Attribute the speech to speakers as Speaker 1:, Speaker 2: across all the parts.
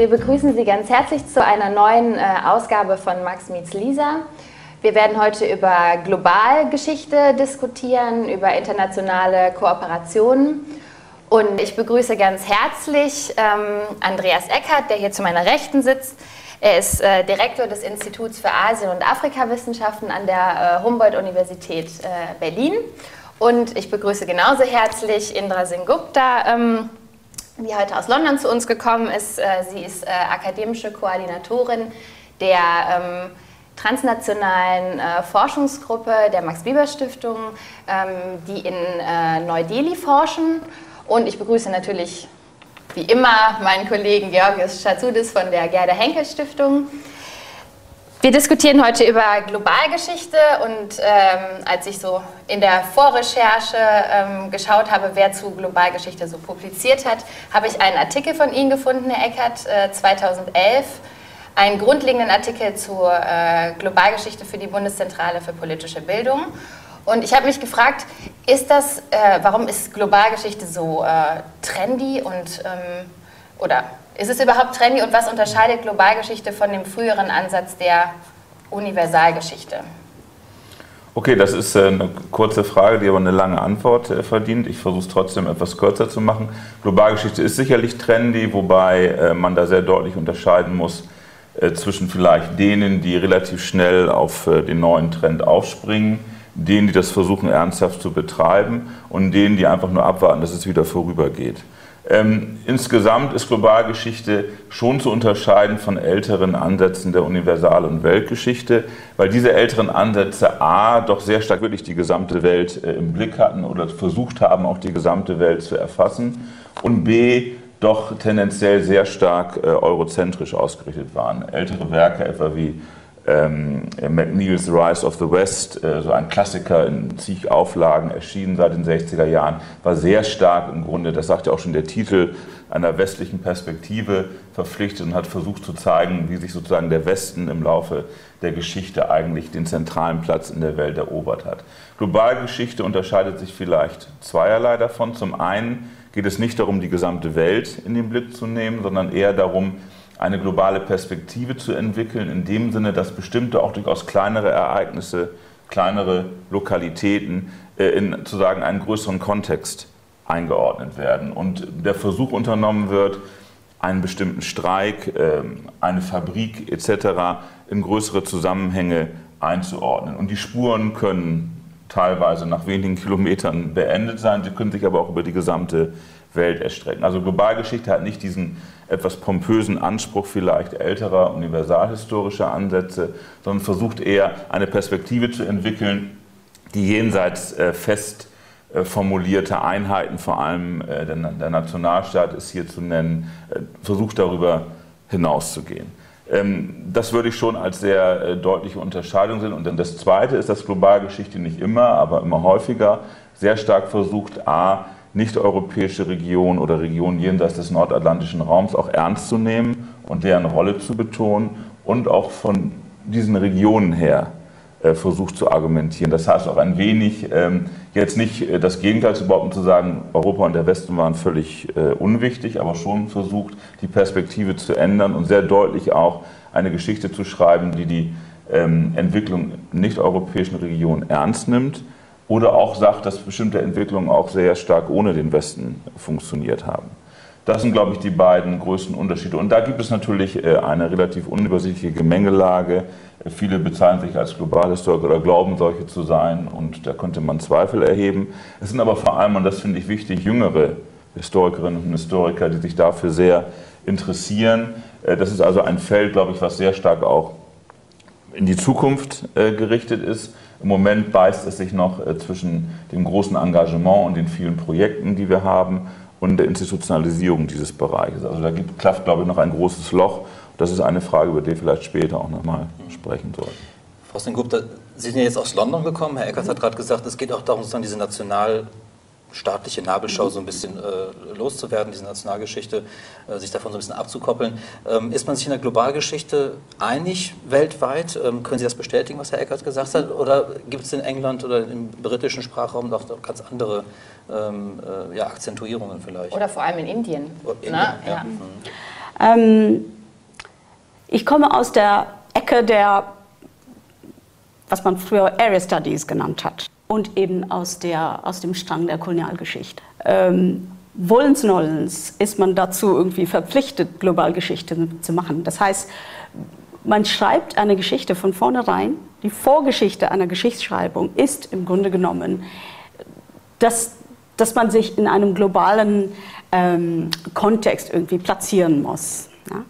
Speaker 1: Wir begrüßen Sie ganz herzlich zu einer neuen äh, Ausgabe von Max Meets Lisa. Wir werden heute über Globalgeschichte diskutieren, über internationale Kooperationen. Und ich begrüße ganz herzlich ähm, Andreas Eckert, der hier zu meiner Rechten sitzt. Er ist äh, Direktor des Instituts für Asien- und Afrikawissenschaften an der äh, Humboldt-Universität Berlin. Und ich begrüße genauso herzlich Indra Singh Gupta. Die heute aus London zu uns gekommen ist. Äh, sie ist äh, akademische Koordinatorin der ähm, transnationalen äh, Forschungsgruppe der Max-Weber-Stiftung, ähm, die in Neu-Delhi forschen. Und ich begrüße natürlich wie immer meinen Kollegen Georgios Schatzoudis von der Gerda Henkel Stiftung. Wir diskutieren heute über Globalgeschichte und ähm, als ich so in der Vorrecherche ähm, geschaut habe, wer zu Globalgeschichte so publiziert hat, habe ich einen Artikel von Ihnen gefunden, Herr Eckert, äh, 2011, einen grundlegenden Artikel zur äh, Globalgeschichte für die Bundeszentrale für politische Bildung. Und ich habe mich gefragt, ist das, äh, warum ist Globalgeschichte so äh, trendy und ähm, oder ist es überhaupt trendy und was unterscheidet Globalgeschichte von dem früheren Ansatz der Universalgeschichte?
Speaker 2: Okay, das ist äh, eine kurze Frage, die aber eine lange Antwort äh, verdient. Ich versuche es trotzdem etwas kürzer zu machen. Globalgeschichte ist sicherlich trendy, wobei äh, man da sehr deutlich unterscheiden muss zwischen vielleicht denen, die relativ schnell auf den neuen Trend aufspringen, denen, die das versuchen ernsthaft zu betreiben und denen, die einfach nur abwarten, dass es wieder vorübergeht. Ähm, insgesamt ist Globalgeschichte schon zu unterscheiden von älteren Ansätzen der Universal- und Weltgeschichte, weil diese älteren Ansätze a. doch sehr stark wirklich die gesamte Welt äh, im Blick hatten oder versucht haben, auch die gesamte Welt zu erfassen und b. doch tendenziell sehr stark äh, eurozentrisch ausgerichtet waren. Ältere Werke etwa wie ähm, McNeil's Rise of the West, äh, so ein Klassiker in zig Auflagen, erschienen seit den 60er Jahren, war sehr stark im Grunde, das sagt ja auch schon der Titel, einer westlichen Perspektive verpflichtet und hat versucht zu zeigen, wie sich sozusagen der Westen im Laufe der Geschichte eigentlich den zentralen Platz in der Welt erobert hat. Globalgeschichte unterscheidet sich vielleicht zweierlei davon. Zum einen geht es nicht darum, die gesamte Welt in den Blick zu nehmen, sondern eher darum, eine globale Perspektive zu entwickeln, in dem Sinne, dass bestimmte auch durchaus kleinere Ereignisse, kleinere Lokalitäten äh, in sozusagen einen größeren Kontext eingeordnet werden und der Versuch unternommen wird, einen bestimmten Streik, äh, eine Fabrik etc. in größere Zusammenhänge einzuordnen. Und die Spuren können teilweise nach wenigen Kilometern beendet sein, sie können sich aber auch über die gesamte Welt erstrecken. Also Globalgeschichte hat nicht diesen etwas pompösen Anspruch vielleicht älterer universalhistorischer Ansätze, sondern versucht eher eine Perspektive zu entwickeln, die jenseits äh, fest äh, formulierte Einheiten, vor allem äh, der, der, Nationalstaat ist hier zu nennen, äh, versucht darüber hinauszugehen. Ähm, das würde ich schon als sehr äh, deutliche Unterscheidung sehen. Und dann das Zweite ist, dass Globalgeschichte nicht immer, aber immer häufiger sehr stark versucht, a, nicht-europäische Regionen oder Regionen jenseits des nordatlantischen Raums auch ernst zu nehmen und deren Rolle zu betonen und auch von diesen Regionen her äh, versucht zu argumentieren. Das heißt auch ein wenig, ähm, jetzt nicht äh, das Gegenteil zu behaupten, zu sagen, Europa und der Westen waren völlig äh, unwichtig, aber schon versucht, die Perspektive zu ändern und sehr deutlich auch eine Geschichte zu schreiben, die die ähm, Entwicklung nicht-europäischen Regionen ernst nimmt oder auch sagt, dass bestimmte Entwicklungen auch sehr stark ohne den Westen funktioniert haben. Das sind, glaube ich, die beiden größten Unterschiede. Und da gibt es natürlich äh, eine relativ unübersichtliche Gemengelage. Viele bezeichnen sich als Globalhistoriker oder glauben, solche zu sein. Und da könnte man Zweifel erheben. Es sind aber vor allem, und das finde ich wichtig, jüngere Historikerinnen und Historiker, die sich dafür sehr interessieren. Äh, das ist also ein Feld, glaube ich, was sehr stark auch in die Zukunft äh, gerichtet ist. Im Moment beißt es sich noch zwischen dem großen Engagement und den vielen Projekten, die wir haben, und der Institutionalisierung dieses Bereiches. Also da gibt, klafft, glaube ich, noch ein großes Loch. Das ist eine Frage, über die wir vielleicht später auch nochmal sprechen sollten.
Speaker 3: Frau Stengupta, Sie sind ja jetzt aus London gekommen. Herr Eckert hat gerade gesagt, es geht auch darum, sozusagen diese nationalstaatliche Nabelschau so ein bisschen äh, loszuwerden, diese Nationalgeschichte, äh, sich davon so ein bisschen abzukoppeln. Ähm, ist man sich in der Globalgeschichte einig weltweit? Ähm, können Sie das bestätigen, was Herr Eckert gesagt hat? Oder gibt es in England oder im britischen Sprachraum noch ganz andere ähm, äh, ja, Akzentuierungen vielleicht.
Speaker 1: Oder vor allem in Indien. Indien ja. Ja. Mhm.
Speaker 4: Ähm, ich komme aus der Ecke der, was man früher Area Studies genannt hat, und eben aus, der, aus dem Strang der Kolonialgeschichte. Ähm, Wollens Nollens ist man dazu irgendwie verpflichtet, Globalgeschichte zu machen. Das heißt, man schreibt eine Geschichte von vornherein. Die Vorgeschichte einer Geschichtsschreibung ist im Grunde genommen das dass man sich in einem globalen ähm, Kontext irgendwie platzieren muss. Ja?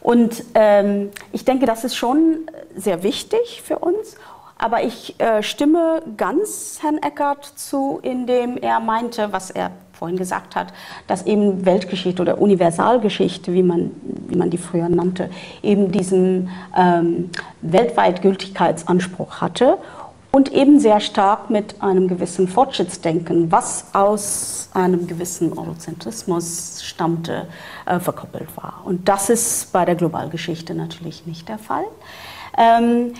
Speaker 4: Und ähm, ich denke, das ist schon sehr wichtig für uns. Aber ich äh, stimme ganz Herrn Eckert zu, indem er meinte, was er vorhin gesagt hat, dass eben Weltgeschichte oder Universalgeschichte, wie man, wie man die früher nannte, eben diesen ähm, weltweit Gültigkeitsanspruch hatte und eben sehr stark mit einem gewissen Fortschrittsdenken, was aus einem gewissen Eurozentrismus stammte, äh, verkoppelt war. Und das ist bei der Globalgeschichte natürlich nicht der Fall. Ähm,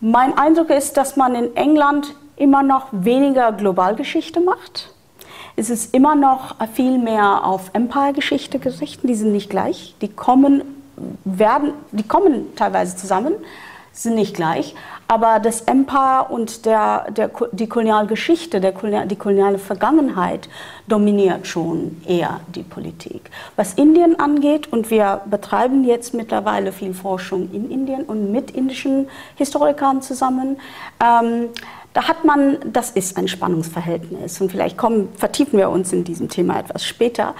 Speaker 4: mein Eindruck ist, dass man in England immer noch weniger Globalgeschichte macht. Es ist immer noch viel mehr auf Empire-Geschichte gerichtet. Die sind nicht gleich. Die kommen, werden, die kommen teilweise zusammen, sind nicht gleich. Aber das Empire und der, der, die Kolonialgeschichte, der die koloniale Vergangenheit dominiert schon eher die Politik. Was Indien angeht, und wir betreiben jetzt mittlerweile viel Forschung in Indien und mit indischen Historikern zusammen, ähm, da hat man, das ist ein Spannungsverhältnis und vielleicht kommen, vertiefen wir uns in diesem Thema etwas später.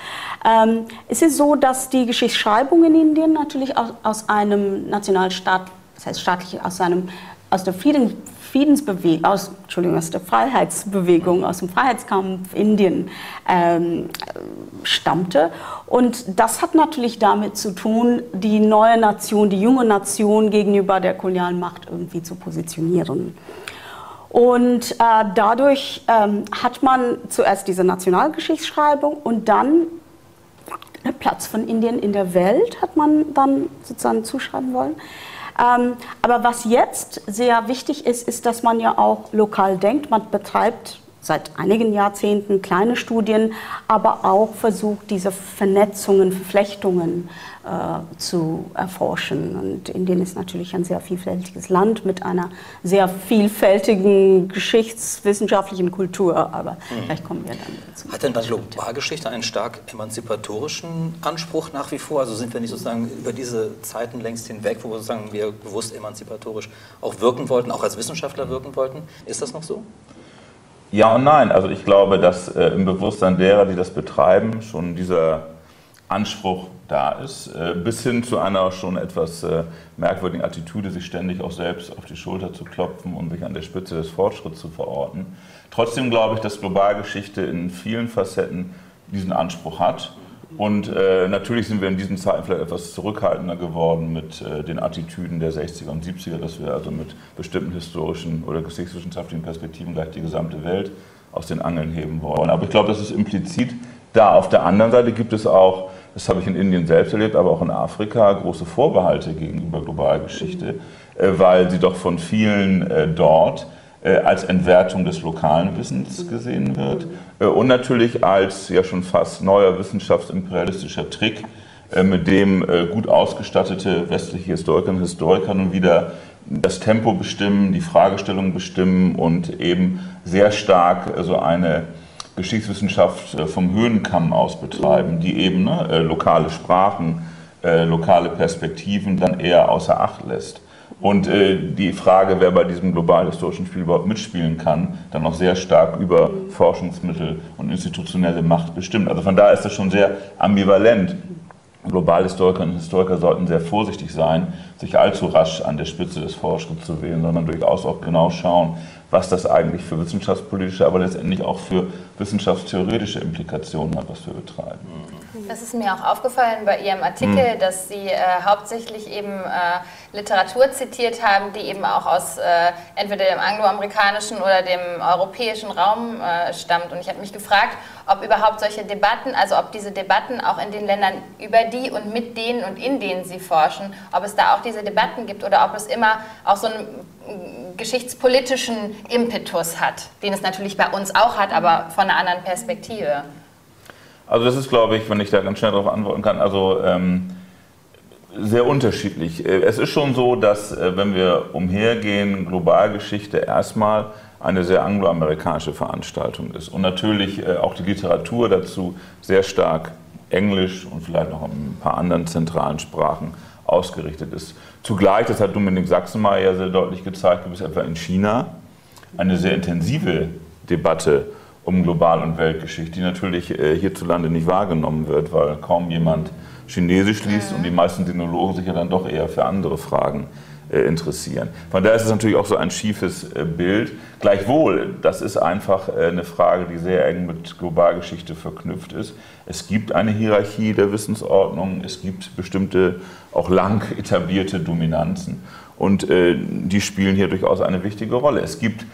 Speaker 4: Ähm, es ist so, dass die Geschichtsschreibung in Indien natürlich aus, aus einem Nationalstaat, das heißt staatlich, aus einem aus der Frieden, Friedensbewegung, aus, Entschuldigung, aus der Freiheitsbewegung, aus dem Freiheitskampf Indien ähm, stammte. Und das hat natürlich damit zu tun, die neue Nation, die junge Nation gegenüber der kolonialen Macht irgendwie zu positionieren. Und äh, dadurch ähm, hat man zuerst diese Nationalgeschichtsschreibung und dann den Platz von Indien in der Welt hat man dann sozusagen zuschreiben wollen. Ähm, aber was jetzt sehr wichtig ist, ist, dass man ja auch lokal denkt. Man betreibt seit einigen Jahrzehnten kleine Studien, aber auch versucht, diese Vernetzungen, Verflechtungen zu erforschen. Und Indien ist natürlich ein sehr vielfältiges Land mit einer sehr vielfältigen geschichtswissenschaftlichen Kultur, aber mhm. vielleicht kommen wir dann dazu.
Speaker 3: Hat denn dann Globalgeschichte einen stark emanzipatorischen Anspruch nach wie vor? Also sind wir nicht sozusagen über diese Zeiten längst hinweg, wo wir sozusagen wir bewusst emanzipatorisch auch wirken wollten, auch als Wissenschaftler wirken wollten? Ist das noch so?
Speaker 2: Ja und nein. Also ich glaube, dass äh, im Bewusstsein derer, die das betreiben, schon dieser Anspruch da ist, äh, bis hin zu einer schon etwas äh, merkwürdigen Attitüde, sich ständig auch selbst auf die Schulter zu klopfen und sich an der Spitze des Fortschritts zu verorten. Trotzdem glaube ich, dass Globalgeschichte in vielen Facetten diesen Anspruch hat und äh, natürlich sind wir in diesen Zeiten vielleicht etwas zurückhaltender geworden mit äh, den Attitüden der 60er und 70er, dass wir also mit bestimmten historischen oder geschichtswissenschaftlichen Perspektiven gleich die gesamte Welt aus den Angeln heben wollen. Aber ich glaube, das ist implizit da. Auf der anderen Seite gibt es auch, das habe ich in Indien selbst erlebt, aber auch in Afrika, große Vorbehalte gegenüber Globalgeschichte, äh, weil sie doch von vielen äh, dort äh, als Entwertung des lokalen Wissens gesehen wird. Und natürlich als ja schon fast neuer wissenschaftsimperialistischer Trick, mit dem gut ausgestattete westliche Historikerinnen und Historiker nun wieder das Tempo bestimmen, die Fragestellung bestimmen und eben sehr stark so eine Geschichtswissenschaft äh, vom Höhenkamm aus betreiben, die eben ne, äh, lokale Sprachen, äh, lokale Perspektiven dann eher außer Acht lässt. Und die Frage, wer bei diesem globalhistorischen Spiel überhaupt mitspielen kann, dann auch sehr stark über Forschungsmittel und institutionelle Macht bestimmt. Also von daher ist das schon sehr ambivalent. Globalhistorikerinnen und Historiker sollten sehr vorsichtig sein, sich allzu rasch an der Spitze des Fortschritts zu wählen, sondern durchaus auch genau schauen, was das eigentlich für wissenschaftspolitische, aber letztendlich auch für wissenschaftstheoretische Implikationen hat, was wir betreiben.
Speaker 1: Das ist mir auch aufgefallen bei Ihrem Artikel, mhm. dass Sie äh, hauptsächlich eben äh, Literatur zitiert haben, die eben auch aus äh, entweder dem angloamerikanischen oder dem europäischen Raum äh, stammt. Und ich habe mich gefragt, ob überhaupt solche Debatten, also ob diese Debatten auch in den Ländern über die und mit denen und in denen Sie forschen, ob es da auch diese Debatten gibt oder ob es immer auch so einen mm, geschichtspolitischen Impetus hat, den es natürlich bei uns auch hat, aber von einer anderen Perspektive.
Speaker 2: Also das ist, glaube ich, wenn ich da ganz schnell darauf antworten kann, also ähm, sehr unterschiedlich. Äh, es ist schon so, dass äh, wenn wir umhergehen, Globalgeschichte erstmal eine sehr angloamerikanische Veranstaltung ist. Und natürlich äh, auch die Literatur dazu sehr stark Englisch und vielleicht noch ein paar anderen zentralen Sprachen ausgerichtet ist. Zugleich, das hat Dominik Sachsenmeier ja sehr deutlich gezeigt, gibt es etwa in China. Eine sehr intensive Debatte um Global- und Weltgeschichte, die natürlich äh, hierzulande nicht wahrgenommen wird, weil kaum jemand Chinesisch liest und die meisten Sinologen sich ja dann doch eher für andere Fragen äh, interessieren. Von daher ist es natürlich auch so ein schiefes äh, Bild. Gleichwohl, das ist einfach äh, eine Frage, die sehr eng mit Globalgeschichte verknüpft ist. Es gibt eine Hierarchie der Wissensordnung, es gibt bestimmte auch lang etablierte Dominanzen und äh, die spielen hier durchaus eine wichtige Rolle. Es gibt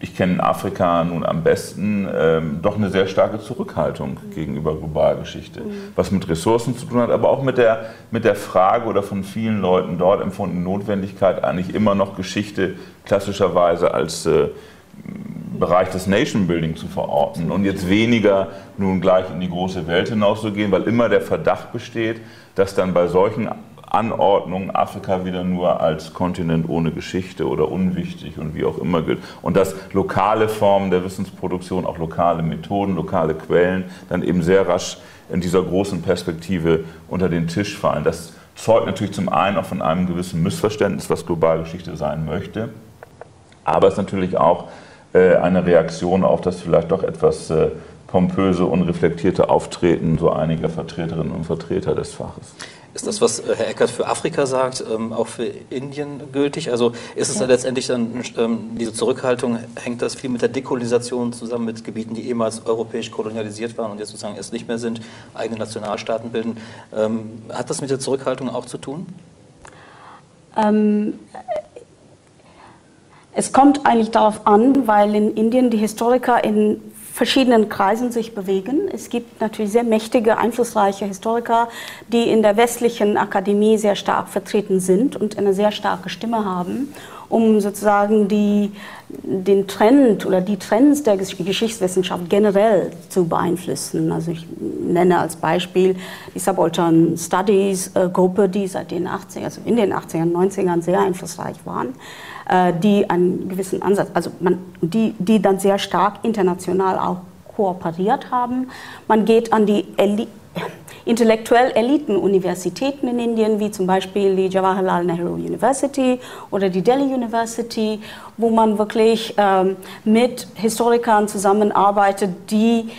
Speaker 2: ich kenne Afrika nun am besten, ähm, doch eine sehr starke Zurückhaltung mhm. gegenüber Globalgeschichte. Mhm. Was mit Ressourcen zu tun hat, aber auch mit der, mit der Frage oder von vielen Leuten dort empfundenen Notwendigkeit, eigentlich immer noch Geschichte klassischerweise als äh, Bereich des Nation Building zu verorten und jetzt weniger nun gleich in die große Welt hinauszugehen, weil immer der Verdacht besteht, dass dann bei solchen Anordnung Afrika wieder nur als Kontinent ohne Geschichte oder unwichtig und wie auch immer gilt. Und dass lokale Formen der Wissensproduktion, auch lokale Methoden, lokale Quellen dann eben sehr rasch in dieser großen Perspektive unter den Tisch fallen. Das zeugt natürlich zum einen auch von einem gewissen Missverständnis, was Globalgeschichte sein möchte, aber es ist natürlich auch äh, eine Reaktion auf das vielleicht doch etwas äh, pompöse, unreflektierte Auftreten so einiger Vertreterinnen und Vertreter des Faches.
Speaker 3: Ist das, was äh, Herr Eckert für Afrika sagt, ähm, auch für Indien gültig? Also ist es ja. letztendlich dann, ähm, diese Zurückhaltung, hängt das viel mit der Dekolonisation zusammen, mit Gebieten, die ehemals europäisch kolonialisiert waren und jetzt sozusagen erst nicht mehr sind, eigene Nationalstaaten bilden? Ähm, hat das mit der Zurückhaltung auch zu tun?
Speaker 4: Ähm, es kommt eigentlich darauf an, weil in Indien die Historiker in verschiedenen Kreisen sich bewegen. Es gibt natürlich sehr mächtige, einflussreiche Historiker, die in der westlichen Akademie sehr stark vertreten sind und eine sehr starke Stimme haben, um sozusagen die, den Trend oder die Trends der Geschichtswissenschaft generell zu beeinflussen. Also ich nenne als Beispiel die Subaltern Studies äh, Gruppe, die seit den 80 also in den 80ern, 90ern sehr einflussreich waren. Äh, die einen gewissen Ansatz, also man, die, die dann sehr stark international auch kooperiert haben. Man geht an die Eli intellektuell Eliten-Universitäten in Indien, wie zum Beispiel die Jawaharlal Nehru University oder die Delhi University, wo man wirklich ähm, mit Historikern zusammenarbeitet, die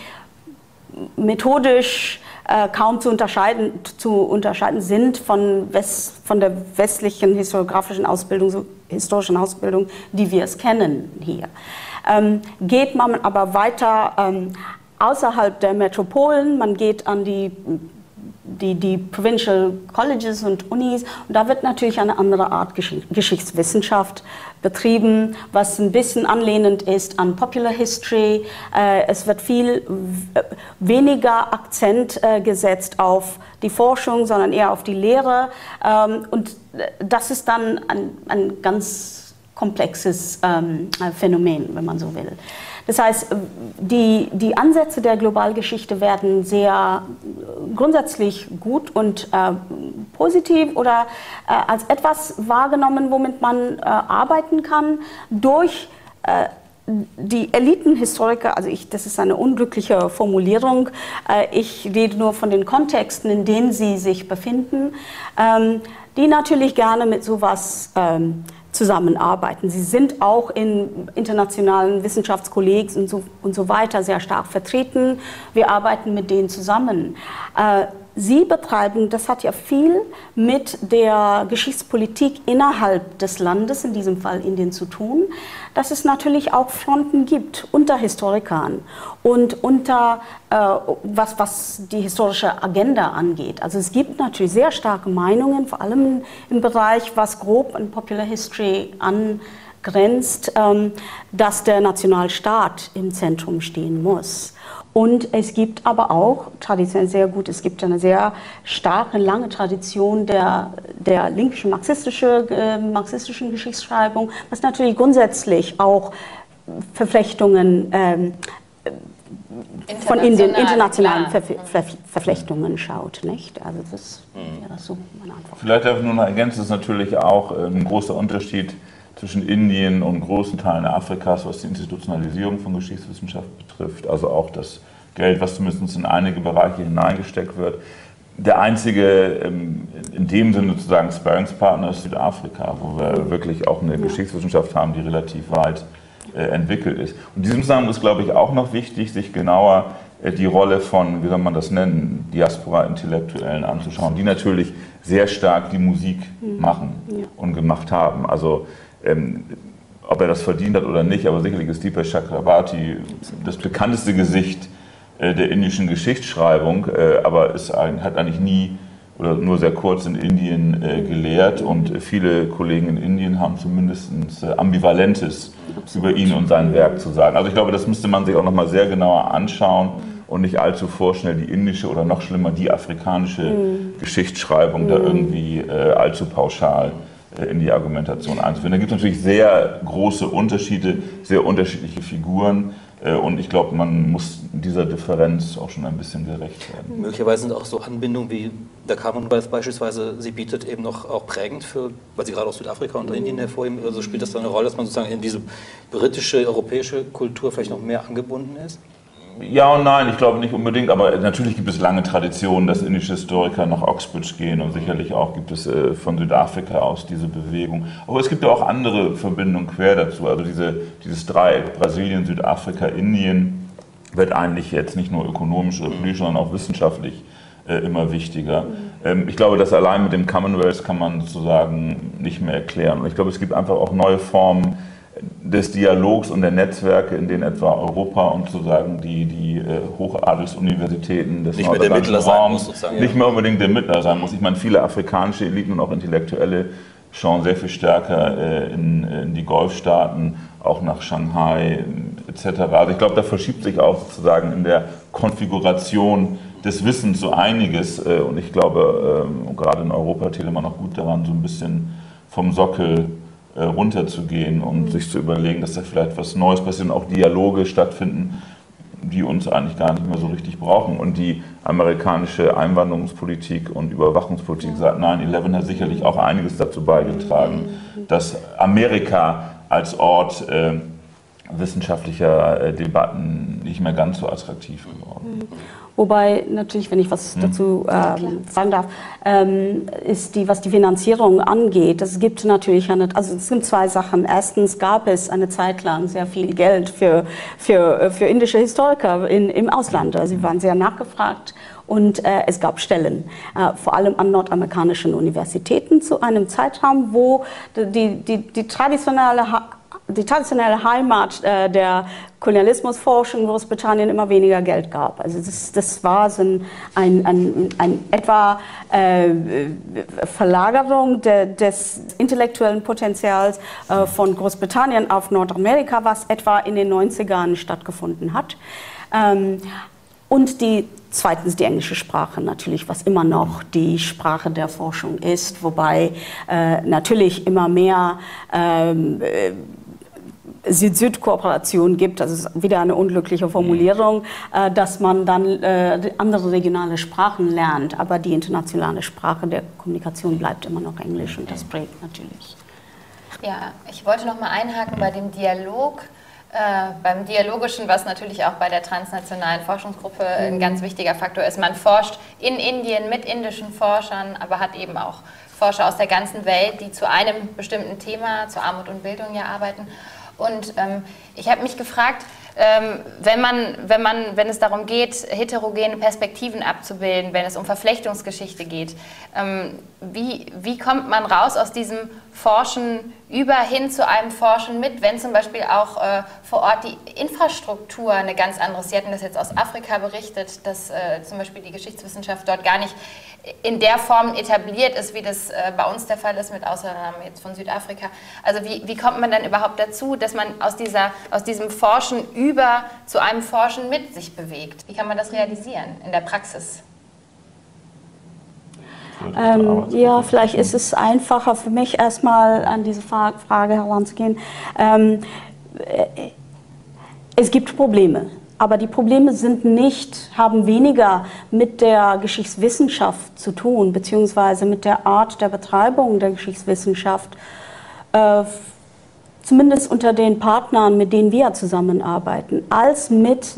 Speaker 4: methodisch äh, kaum zu unterscheiden, zu unterscheiden sind von, West, von der westlichen historiografischen Ausbildung, so, historischen Ausbildung, die wir es kennen hier. Ähm, geht man aber weiter ähm, außerhalb der Metropolen, man geht an die die, die Provincial Colleges und Unis. Und da wird natürlich eine andere Art Geschichtswissenschaft betrieben, was ein bisschen anlehnend ist an Popular History. Äh, es wird viel weniger Akzent äh, gesetzt auf die Forschung, sondern eher auf die Lehre. Ähm, und das ist dann ein, ein ganz komplexes ähm, Phänomen, wenn man so will. Das heißt, die, die Ansätze der Globalgeschichte werden sehr äh, grundsätzlich gut und äh, positiv oder äh, als etwas wahrgenommen, womit man äh, arbeiten kann, durch äh, die Elitenhistoriker, also ich, das ist eine unglückliche Formulierung, äh, ich rede nur von den Kontexten, in denen sie sich befinden, ähm, die natürlich gerne mit sowas ähm, zusammenarbeiten. Sie sind auch in internationalen Wissenschaftskollegs und so, und so weiter sehr stark vertreten. Wir arbeiten mit denen zusammen. Äh, Sie betreiben, das hat ja viel mit der Geschichtspolitik innerhalb des Landes, in diesem Fall Indien, zu tun, dass es natürlich auch Fronten gibt unter Historikern und unter, äh, was, was die historische Agenda angeht. Also es gibt natürlich sehr starke Meinungen, vor allem im Bereich, was grob an Popular History angrenzt, ähm, dass der Nationalstaat im Zentrum stehen muss. Und es gibt aber auch traditionell sehr gut, es gibt eine sehr starke, lange Tradition der, der linkischen marxistische, äh, marxistischen Geschichtsschreibung, was natürlich grundsätzlich auch Verflechtungen ähm, von Indien, internationalen Ver Ver Verflechtungen schaut. Nicht? Also das
Speaker 2: mhm. wäre so meine Antwort. Vielleicht darf ich nur noch ergänzen, das ist natürlich auch äh, ein großer Unterschied zwischen Indien und großen Teilen Afrikas, was die Institutionalisierung von Geschichtswissenschaft betrifft, also auch das Geld, was zumindest in einige Bereiche hineingesteckt wird. Der einzige ähm, in dem Sinne sozusagen Sparringspartner ist Südafrika, wo wir wirklich auch eine Geschichtswissenschaft haben, die relativ weit äh, entwickelt ist. Und in diesem Zusammenhang ist, glaube ich, auch noch wichtig, sich genauer äh, die Rolle von, wie soll man das nennen, Diaspora-Intellektuellen anzuschauen, die natürlich sehr stark die Musik mhm. machen und gemacht haben. Also ähm, ob er das verdient hat oder nicht, aber sicherlich ist Deepak Chakrabarti das bekannteste Gesicht äh, der indischen Geschichtsschreibung, äh, aber ist, hat eigentlich nie oder nur sehr kurz in Indien äh, gelehrt und viele Kollegen in Indien haben zumindest Ambivalentes über ihn und sein Werk zu sagen. Also ich glaube, das müsste man sich auch nochmal sehr genauer anschauen und nicht allzu vorschnell die indische oder noch schlimmer die afrikanische mhm. Geschichtsschreibung da irgendwie allzu pauschal in die Argumentation einzuführen. Da gibt es natürlich sehr große Unterschiede, sehr unterschiedliche Figuren. Äh, und ich glaube, man muss dieser Differenz auch schon ein bisschen gerecht werden.
Speaker 3: Möglicherweise sind auch so Anbindungen wie der Commonwealth beispielsweise, sie bietet eben noch auch prägend für, weil sie gerade aus Südafrika und Indien hervorheben, also spielt das da eine Rolle, dass man sozusagen in diese britische, europäische Kultur vielleicht noch mehr angebunden ist?
Speaker 2: Ja und nein, ich glaube nicht unbedingt, aber natürlich gibt es lange Traditionen, dass indische Historiker nach Oxbridge gehen und sicherlich auch gibt es äh, von Südafrika aus diese Bewegung. Aber es gibt ja auch andere Verbindungen quer dazu. Also diese, dieses Dreieck Brasilien, Südafrika, Indien wird eigentlich jetzt nicht nur ökonomisch oder politisch, sondern auch wissenschaftlich äh, immer wichtiger. Ähm, ich glaube, das allein mit dem Commonwealth kann man sozusagen nicht mehr erklären. Und ich glaube, es gibt einfach auch neue Formen, des Dialogs und der Netzwerke, in denen etwa Europa und sozusagen die, die äh, Hochadelsuniversitäten des
Speaker 3: nicht mehr der Mittler sein muss,
Speaker 2: sozusagen, nicht mehr unbedingt der Mittler sein muss. Ich meine, viele afrikanische Eliten und auch Intellektuelle schauen sehr viel stärker äh, in, in, die Golfstaaten, auch nach Shanghai etc. Also ich glaube, da verschiebt sich auch sozusagen in der Konfiguration des Wissens so einiges äh, und ich glaube, ähm, gerade in Europa täte man auch gut daran, so ein bisschen vom Sockel äh, runterzugehen und mhm. sich zu überlegen, dass da vielleicht was Neues passiert und auch Dialoge stattfinden, die uns eigentlich gar nicht mehr so richtig brauchen. Und die amerikanische Einwanderungspolitik und Überwachungspolitik seit 9-11 hat sicherlich auch einiges dazu beigetragen, mhm. dass Amerika als Ort äh, wissenschaftlicher äh, Debatten nicht mehr ganz so attraktiv geworden ist.
Speaker 4: Wobei natürlich, wenn ich was hm. dazu ähm, sagen darf, ähm, ist die, was die Finanzierung angeht, es gibt natürlich eine, also es sind zwei Sachen. Erstens gab es eine Zeit lang sehr viel Geld für, für, für indische Historiker in, im Ausland. Also sie waren sehr nachgefragt und äh, es gab Stellen, äh, vor allem an nordamerikanischen Universitäten zu einem Zeitraum, wo die, die, die traditionelle die traditionelle Heimat äh, der Kolonialismusforschung in Großbritannien immer weniger Geld gab. Also das, das war so ein, ein, ein, ein etwa äh, Verlagerung de, des intellektuellen Potenzials äh, von Großbritannien auf Nordamerika, was etwa in den 90ern stattgefunden hat. Ähm, und die zweitens die englische Sprache natürlich, was immer noch die Sprache der Forschung ist, wobei äh, natürlich immer mehr ähm, äh, Süd-Süd-Kooperation gibt, das ist wieder eine unglückliche Formulierung, äh, dass man dann äh, andere regionale Sprachen lernt, aber die internationale Sprache der Kommunikation bleibt immer noch Englisch und das prägt natürlich.
Speaker 1: Ja, ich wollte noch mal einhaken bei dem Dialog. Äh, beim Dialogischen, was natürlich auch bei der transnationalen Forschungsgruppe ein mhm. ganz wichtiger Faktor ist. Man forscht in Indien mit indischen Forschern, aber hat eben auch Forscher aus der ganzen Welt, die zu einem bestimmten Thema, zu Armut und Bildung ja arbeiten. Und ähm, ich habe mich gefragt, ähm, wenn, man, wenn, man, wenn es darum geht, heterogene Perspektiven abzubilden, wenn es um Verflechtungsgeschichte geht, ähm, wie, wie kommt man raus aus diesem Forschen über hin zu einem Forschen mit, wenn zum Beispiel auch äh, vor Ort die Infrastruktur eine ganz andere ist. Sie hatten das jetzt aus Afrika berichtet, dass äh, zum Beispiel die Geschichtswissenschaft dort gar nicht in der Form etabliert ist, wie das äh, bei uns der Fall ist, mit Ausnahmen jetzt von Südafrika. Also wie, wie kommt man dann überhaupt dazu, dass man aus, dieser, aus diesem Forschen über zu einem Forschen mit sich bewegt? Wie kann man das realisieren in der Praxis?
Speaker 4: Ähm, ja, vielleicht ist es einfacher für mich erstmal an diese Frage heranzugehen. Ähm, äh, es gibt Probleme. Aber die Probleme sind nicht, haben weniger mit der Geschichtswissenschaft zu tun, beziehungsweise mit der Art der Betreibung der Geschichtswissenschaft, äh, zumindest unter den Partnern, mit denen wir zusammenarbeiten, als mit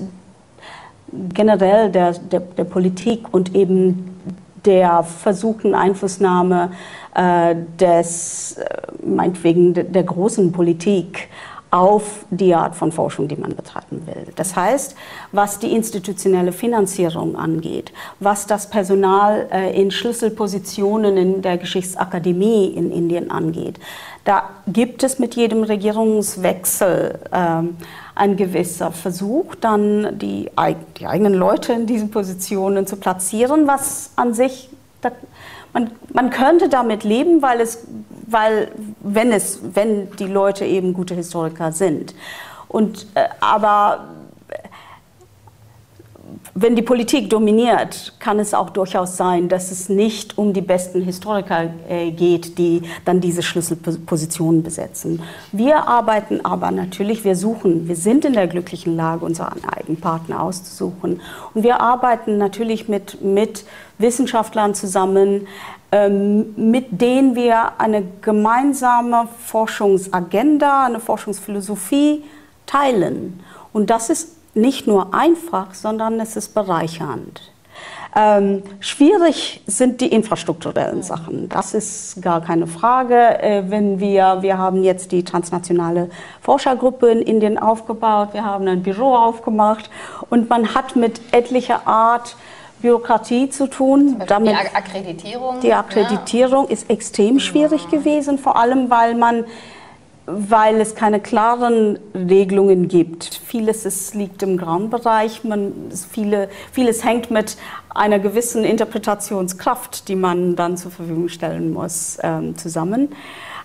Speaker 4: generell der, der, der Politik und eben der versuchten Einflussnahme äh, des, äh, meinetwegen, der, der großen Politik auf die Art von Forschung, die man betreiben will. Das heißt, was die institutionelle Finanzierung angeht, was das Personal äh, in Schlüsselpositionen in der Geschichtsakademie in Indien angeht, da gibt es mit jedem Regierungswechsel ähm, ein gewisser Versuch, dann die, die, eigenen Leute in diesen Positionen zu platzieren, was an sich, man, man könnte damit leben, weil es weil wenn es, wenn die Leute eben gute Historiker sind. Und, äh, aber wenn die Politik dominiert, kann es auch durchaus sein, dass es nicht um die besten Historiker äh, geht, die dann diese Schlüsselpositionen besetzen. Wir arbeiten aber natürlich, wir suchen, wir sind in der glücklichen Lage, unseren eigenen Partner auszusuchen. Und wir arbeiten natürlich mit, mit Wissenschaftlern zusammen, mit denen wir eine gemeinsame Forschungsagenda, eine Forschungsphilosophie teilen. Und das ist nicht nur einfach, sondern es ist bereichernd. Ähm, schwierig sind die infrastrukturellen Sachen. Das ist gar keine Frage. Äh, wenn wir, wir haben jetzt die transnationale Forschergruppe in Indien aufgebaut, wir haben ein Büro aufgemacht und man hat mit etlicher Art Bürokratie zu tun.
Speaker 1: Damit die Akkreditierung.
Speaker 4: Die Akkreditierung ja. ist extrem schwierig ja. gewesen, vor allem weil man weil es keine klaren Regelungen gibt. Vieles ist, liegt im grauen Bereich, man, viele, vieles hängt mit einer gewissen Interpretationskraft, die man dann zur Verfügung stellen muss, ähm, zusammen.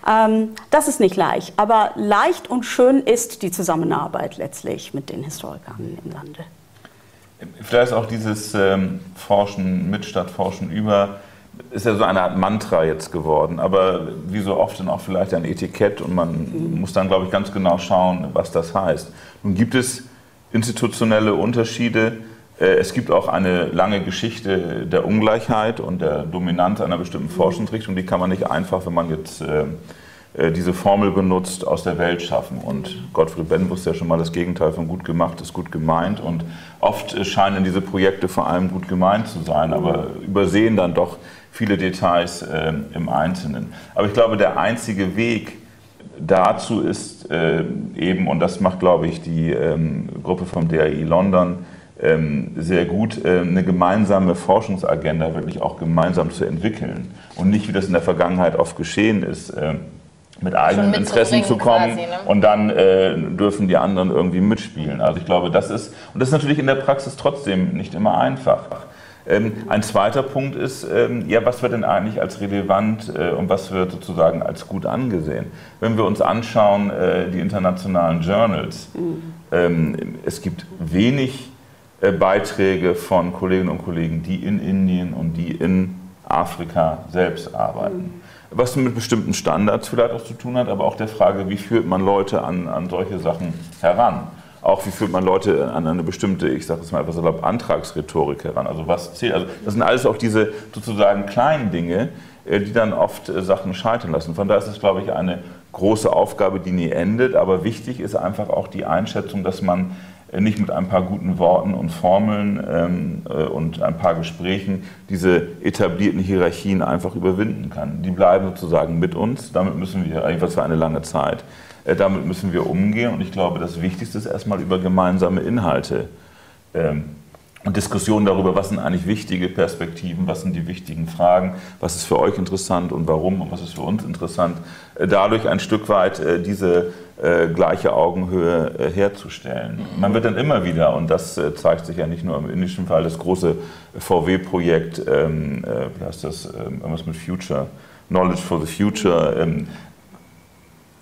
Speaker 4: Ähm, das ist nicht leicht, aber leicht und schön ist die Zusammenarbeit letztlich mit den Historikern im Lande.
Speaker 2: Vielleicht auch dieses ähm, Forschen mit statt Forschen über, ist ja so eine Art Mantra jetzt geworden, aber wie so oft dann auch vielleicht ein Etikett und man muss dann, glaube ich, ganz genau schauen, was das heißt. Nun gibt es institutionelle Unterschiede. Äh, es gibt auch eine lange Geschichte der Ungleichheit und der Dominanz einer bestimmten. Forschungsrichtung. Die kann man nicht einfach, wenn man jetzt äh, äh, diese Formel benutzt, aus der Welt schaffen. Und Gottfried Benn wusste ja schon mal, das Gegenteil von gut gemacht ist gut gemeint. Und oft äh, scheinen diese Projekte vor allem gut gemeint zu sein, aber übersehen dann doch viele Details äh, im Einzelnen. Aber ich glaube, der einzige Weg dazu ist äh, eben, und das macht, glaube ich, die ähm, Gruppe vom DAI London, ähm, sehr gut, äh, eine gemeinsame Forschungsagenda wirklich auch gemeinsam zu entwickeln und nicht, wie das in der Vergangenheit oft geschehen ist, äh, mit eigenen Interessen zu kommen quasi, ne? und dann äh, dürfen die anderen irgendwie mitspielen. Also ich glaube, das ist, und das ist natürlich in der Praxis trotzdem nicht immer einfach. Ähm, ein zweiter Punkt ist, ähm, ja, was wird denn eigentlich als relevant äh, und was wird sozusagen als gut angesehen? Wenn wir uns anschauen, äh, die internationalen Journals, mhm. ähm, es gibt wenig äh, Beiträge von Kolleginnen und Kollegen, die in Indien und die in Afrika selbst arbeiten. Mhm was mit bestimmten Standards vielleicht auch zu tun hat, aber auch der Frage, wie führt man Leute an, an solche Sachen heran? Auch wie führt man Leute an eine bestimmte, ich sage es mal etwas salopp, Antragsrhetorik heran? Also was zählt? Also das sind alles auch diese sozusagen kleinen Dinge, äh, die dann oft äh, Sachen scheitern lassen. Von daher ist es, glaube ich, eine große Aufgabe, die nie endet. Aber wichtig ist einfach auch die Einschätzung, dass man nicht mit ein paar guten Worten und Formeln ähm, äh, und ein paar Gesprächen diese etablierten Hierarchien einfach überwinden kann. Die bleiben sozusagen mit uns. Damit müssen wir, jedenfalls für eine lange Zeit, äh, damit müssen wir umgehen. Und ich glaube, das Wichtigste ist erstmal über gemeinsame Inhalte ähm, und Diskussionen darüber, was sind eigentlich wichtige Perspektiven, was sind die wichtigen Fragen, was ist für euch interessant und warum und was ist für uns interessant, äh, dadurch ein Stück weit äh, diese äh, gleiche Augenhöhe herzustellen. Man wird dann immer wieder, und das zeigt sich ja nicht nur im indischen Fall, das große VW-Projekt, ähm, wie heißt das, ähm, irgendwas mit Future, Knowledge for the Future, ähm,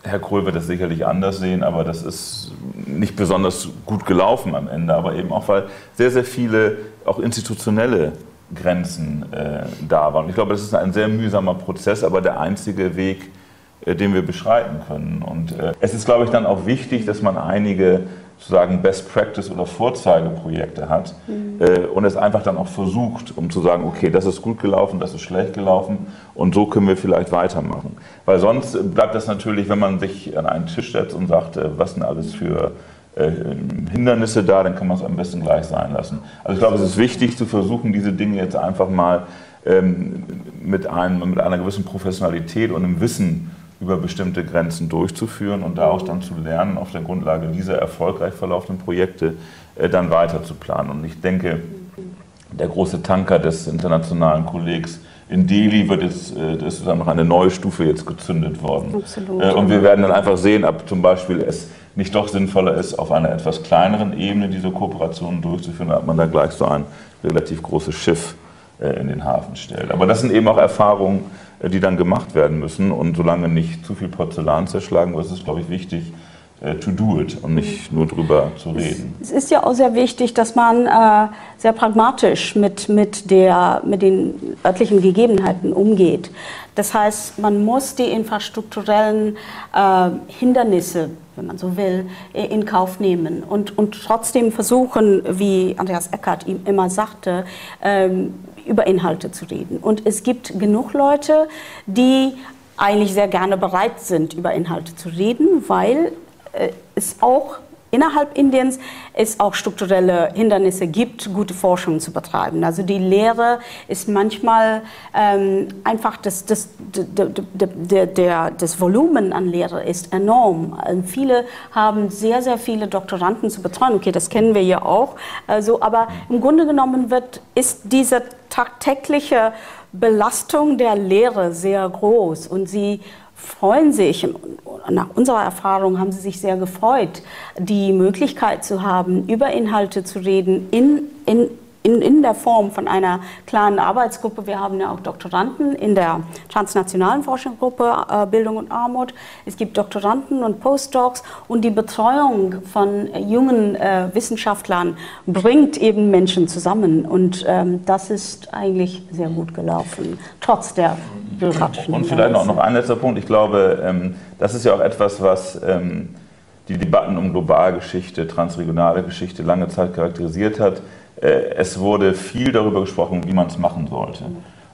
Speaker 2: Herr Kohl wird das sicherlich anders sehen, aber das ist nicht besonders gut gelaufen am Ende. Aber eben auch, weil sehr, sehr viele auch institutionelle Grenzen äh, da waren. Ich glaube, das ist ein sehr mühsamer Prozess, aber der einzige Weg, äh, den wir beschreiten können. Und äh, es ist, glaube ich, dann auch wichtig, dass man einige sozusagen Best Practice oder Vorzeigeprojekte hat mhm. äh, und es einfach dann auch versucht, um zu sagen, okay, das ist gut gelaufen, das ist schlecht gelaufen und so können wir vielleicht weitermachen. Weil sonst bleibt das natürlich, wenn man sich an einen Tisch setzt und sagt, äh, was sind alles für äh, Hindernisse da, dann kann man es am besten gleich sein lassen. Also ich glaube, es ist wichtig zu versuchen, diese Dinge jetzt einfach mal ähm, mit, einem, mit einer gewissen Professionalität und einem Wissen über bestimmte Grenzen durchzuführen und daraus dann zu lernen, auf der Grundlage dieser erfolgreich verlaufenden Projekte äh, dann weiter zu planen. Und ich denke, der große Tanker des internationalen Kollegs in Delhi wird jetzt, äh, das ist noch eine neue Stufe jetzt gezündet worden. Absolut. Äh, und wir werden dann einfach sehen, ob zum Beispiel es nicht doch sinnvoller ist, auf einer etwas kleineren Ebene diese Kooperationen durchzuführen, ob man da gleich so ein relativ großes Schiff in den Hafen stellt. Aber das sind eben auch Erfahrungen, äh, die dann gemacht werden müssen. Und solange nicht zu viel Porzellan zerschlagen wird, ist es, glaube ich, wichtig, äh, to do it und nicht nur drüber zu reden.
Speaker 4: Es ist ja auch sehr wichtig, dass man äh, sehr pragmatisch mit, mit, der, mit den örtlichen Gegebenheiten umgeht. Das heißt, man muss die infrastrukturellen äh, Hindernisse, wenn man so will, in Kauf nehmen und, und trotzdem versuchen, wie Andreas Eckert ihm immer sagte, ähm, über Inhalte zu reden. Und es gibt genug Leute, die eigentlich sehr gerne bereit sind, über Inhalte zu reden, weil äh, es auch innerhalb Indiens es auch strukturelle Hindernisse gibt, gute Forschung zu betreiben. Also die Lehre ist manchmal ähm, einfach, das, das, der, der, der, das Volumen an Lehre ist enorm. Also viele haben sehr, sehr viele Doktoranden zu betreuen. Okay, das kennen wir ja auch. Also, aber im Grunde genommen wird, ist diese tagtägliche Belastung der Lehre sehr groß und sie freuen sich, nach unserer Erfahrung haben sie sich sehr gefreut, die Möglichkeit zu haben, über Inhalte zu reden in, in in, in der Form von einer kleinen Arbeitsgruppe. Wir haben ja auch Doktoranden in der transnationalen Forschungsgruppe äh, Bildung und Armut. Es gibt Doktoranden und Postdocs und die Betreuung von jungen äh, Wissenschaftlern bringt eben Menschen zusammen. Und ähm, das ist eigentlich sehr gut gelaufen, trotz der bürokratischen.
Speaker 2: Und vielleicht noch, noch ein letzter Punkt. Ich glaube, ähm, das ist ja auch etwas, was ähm, die Debatten um Globalgeschichte, transregionale Geschichte lange Zeit charakterisiert hat. Äh, es wurde viel darüber gesprochen, wie man es machen sollte.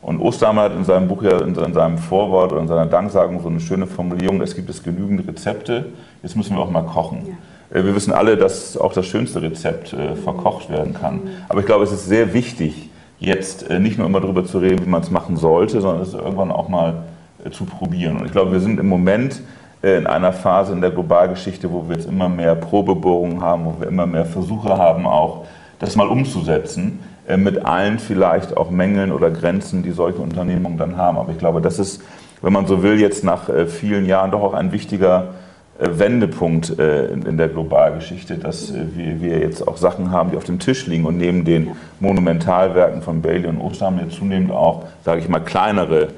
Speaker 2: Und Osterhammer hat in seinem Buch ja in seinem Vorwort oder in seiner Danksagung so eine schöne Formulierung, es gibt es genügend Rezepte, jetzt müssen wir auch mal kochen. Ja. Äh, wir wissen alle, dass auch das schönste Rezept äh, verkocht werden kann. Aber ich glaube, es ist sehr wichtig, jetzt nicht nur immer darüber zu reden, wie man es machen sollte, sondern es irgendwann auch mal zu probieren. Und ich glaube, wir sind im Moment in einer Phase in der Globalgeschichte, wo wir jetzt immer mehr Probebohrungen haben, wo wir immer mehr Versuche haben, auch das mal umzusetzen, äh, mit allen vielleicht auch Mängeln oder Grenzen, die solche Unternehmungen dann haben. Aber ich glaube, das ist, wenn man so will, jetzt nach äh, vielen Jahren doch auch ein wichtiger äh, Wendepunkt in der Globalgeschichte, dass wir jetzt auch Sachen haben, die auf dem Tisch liegen und neben den Monumentalwerken von Bailey und Ostam jetzt zunehmend auch, sage ich mal, kleinere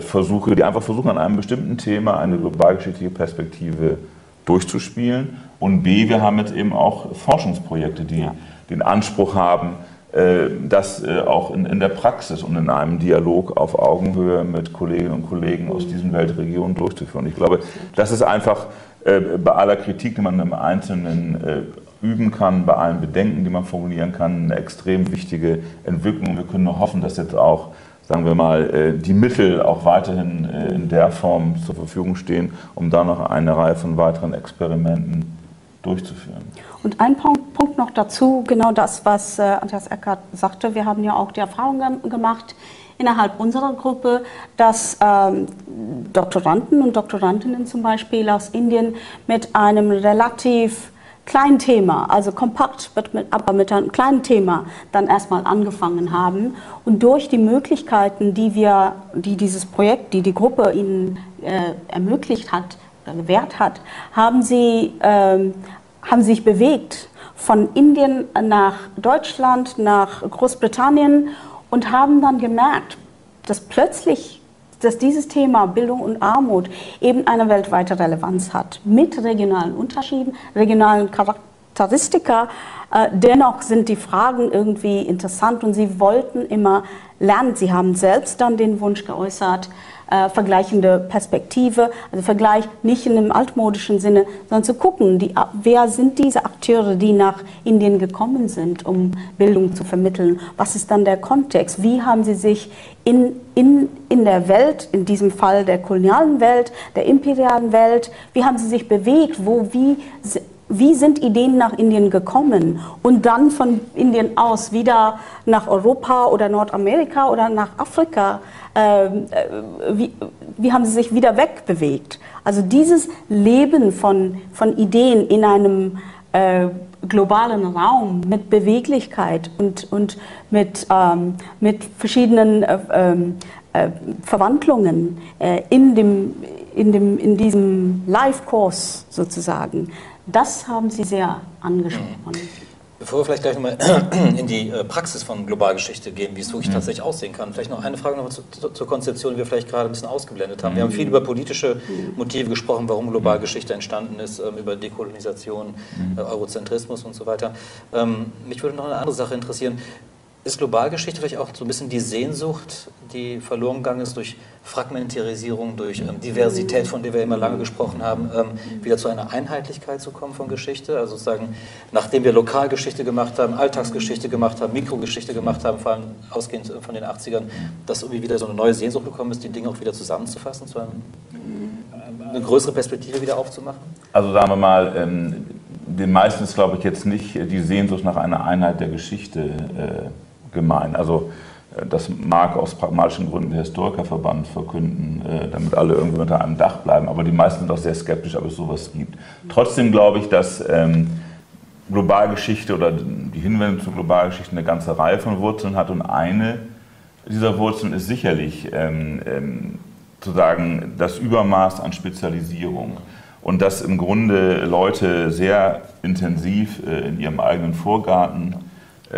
Speaker 2: Versuche, die einfach versuchen, an einem bestimmten Thema eine globalgeschichtliche Perspektive durchzuspielen. Und B, wir haben jetzt eben auch Forschungsprojekte, die ja. den Anspruch haben, äh, das äh, auch in, in, der Praxis und in einem Dialog auf Augenhöhe mit Kolleginnen und Kollegen aus diesen Weltregionen durchzuführen. Ich glaube, das ist einfach äh, bei aller Kritik, die man im Einzelnen üben kann, bei allen Bedenken, die man formulieren kann, eine extrem wichtige Entwicklung. Wir können nur hoffen, dass jetzt auch sagen wir mal, äh, die Mittel auch weiterhin äh, in der Form zur Verfügung stehen, um da noch eine Reihe von weiteren Experimenten durchzuführen.
Speaker 4: Und ein Punkt noch dazu, genau das, was äh, Andreas Eckert sagte. Wir haben ja auch die Erfahrung gemacht innerhalb unserer Gruppe, dass ähm, Doktoranden und Doktorandinnen zum Beispiel aus Indien mit einem relativ kleinen Thema, also kompakt, aber mit einem kleinen Thema dann erstmal angefangen haben. Und durch die Möglichkeiten, die wir, die dieses Projekt, die die Gruppe ihnen äh, ermöglicht hat, gewährt hat, haben sie ähm, haben sich bewegt von Indien nach Deutschland, nach Großbritannien und haben dann gemerkt, dass plötzlich dass dieses Thema Bildung und Armut eben eine weltweite Relevanz hat, mit regionalen Unterschieden, regionalen Charakteristika. Äh, dennoch sind die Fragen irgendwie interessant und sie wollten immer lernen. Sie haben selbst dann den Wunsch geäußert, äh, vergleichende Perspektive, also Vergleich nicht in einem altmodischen Sinne, sondern zu gucken, die, wer sind diese Akteure, die nach Indien gekommen sind, um Bildung zu vermitteln? Was ist dann der Kontext? Wie haben sie sich in, in, in der Welt, in diesem Fall der kolonialen Welt, der imperialen Welt, wie haben sie sich bewegt? Wo, wie wie sind Ideen nach Indien gekommen? Und dann von Indien aus wieder nach Europa oder Nordamerika oder nach Afrika? Ähm, äh, wie, wie haben sie sich wieder wegbewegt? Also dieses Leben von, von Ideen in einem äh, globalen Raum mit Beweglichkeit und, und mit, ähm, mit verschiedenen äh, ähm, äh, Verwandlungen äh, in, dem, in, dem, in diesem Live-Kurs sozusagen, das haben Sie sehr angesprochen. Mhm.
Speaker 3: Bevor wir vielleicht gleich nochmal in die äh, Praxis von Globalgeschichte gehen, wie es wirklich mhm. tatsächlich aussehen kann, vielleicht noch eine Frage noch zu, zur Konzeption, die wir vielleicht gerade ein bisschen ausgeblendet haben. Wir haben mhm. viel über politische Motive gesprochen, warum Globalgeschichte entstanden ist, ähm, über Dekolonisation, mhm. äh, Eurozentrismus und so weiter. Ähm, mich würde noch eine andere Sache interessieren. Ist Globalgeschichte vielleicht auch so ein bisschen die Sehnsucht, die verloren gegangen ist durch Fragmentarisierung, durch ähm, Diversität, von der wir immer lange gesprochen haben, ähm, wieder zu einer Einheitlichkeit zu kommen von Geschichte? Also sozusagen, nachdem wir Lokalgeschichte gemacht haben, Alltagsgeschichte gemacht haben, Mikrogeschichte gemacht haben, vor allem ausgehend von den 80ern, dass irgendwie wieder so eine neue Sehnsucht gekommen ist, die Dinge auch wieder zusammenzufassen, zu einem, eine größere Perspektive wieder aufzumachen?
Speaker 2: Also sagen wir mal, ähm, den meisten ist, glaube ich, jetzt nicht die Sehnsucht nach einer Einheit der Geschichte. Äh, gemein. Also äh, das mag aus pragmatischen Gründen der Historikerverband verkünden, äh, damit alle irgendwie unter einem Dach bleiben. Aber die meisten sind auch sehr skeptisch, ob es sowas gibt. Trotzdem glaube ich, dass ähm, Globalgeschichte oder die Hinwendung zur Globalgeschichte eine ganze Reihe von Wurzeln hat. Und eine dieser Wurzeln ist sicherlich ähm, ähm, sozusagen das Übermaß an Spezialisierung. Und dass im Grunde Leute sehr intensiv äh, in ihrem eigenen Vorgarten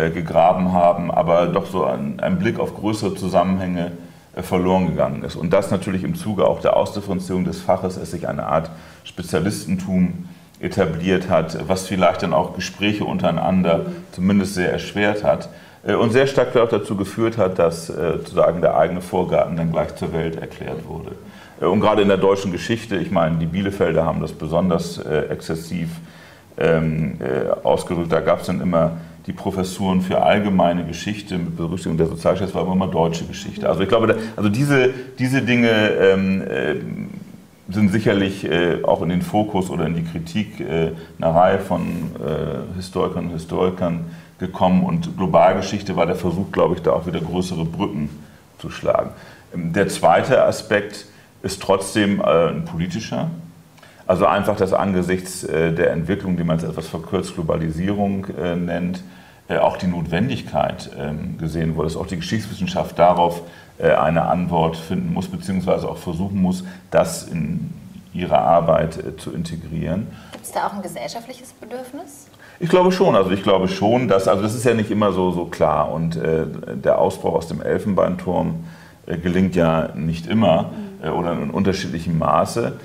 Speaker 2: gegraben haben, aber doch so ein, ein Blick auf größere Zusammenhänge äh, verloren gegangen ist. Und das natürlich im Zuge auch der Ausdifferenzierung des Faches, es sich eine Art Spezialistentum etabliert hat, was vielleicht dann auch Gespräche untereinander zumindest sehr erschwert hat äh, und sehr stark auch dazu geführt hat, dass sozusagen der eigene Vorgarten dann gleich zur Welt erklärt wurde. Und gerade in der deutschen Geschichte, ich meine, die Bielefelder haben das besonders exzessiv ähm, ausgedrückt, da gab es dann immer die Professuren für allgemeine Geschichte mit Berücksichtigung der Sozialgeschichte war immer deutsche Geschichte. Also ich glaube, also diese, diese Dinge ähm, äh, sind sicherlich äh, auch in den Fokus oder in die Kritik äh, einer Reihe von äh, Historikern und Historikern gekommen und Globalgeschichte war der Versuch, glaube ich, da auch wieder größere Brücken zu schlagen. Ähm, der zweite Aspekt ist trotzdem äh, ein politischer. Also einfach, dass angesichts äh, der Entwicklung, die man jetzt etwas verkürzt Globalisierung nennt, auch die Notwendigkeit ähm, gesehen wurde, dass auch die Geschichtswissenschaft darauf äh, eine Antwort finden muss, beziehungsweise auch versuchen muss, das in ihre Arbeit äh, zu integrieren.
Speaker 1: Gibt es da auch ein gesellschaftliches Bedürfnis?
Speaker 2: Ich glaube schon. Also ich glaube schon, dass also das ist ja nicht immer so so klar und äh, der Ausbruch aus dem Elfenbeinturm äh, gelingt ja nicht immer äh, oder in unterschiedlichem Maße.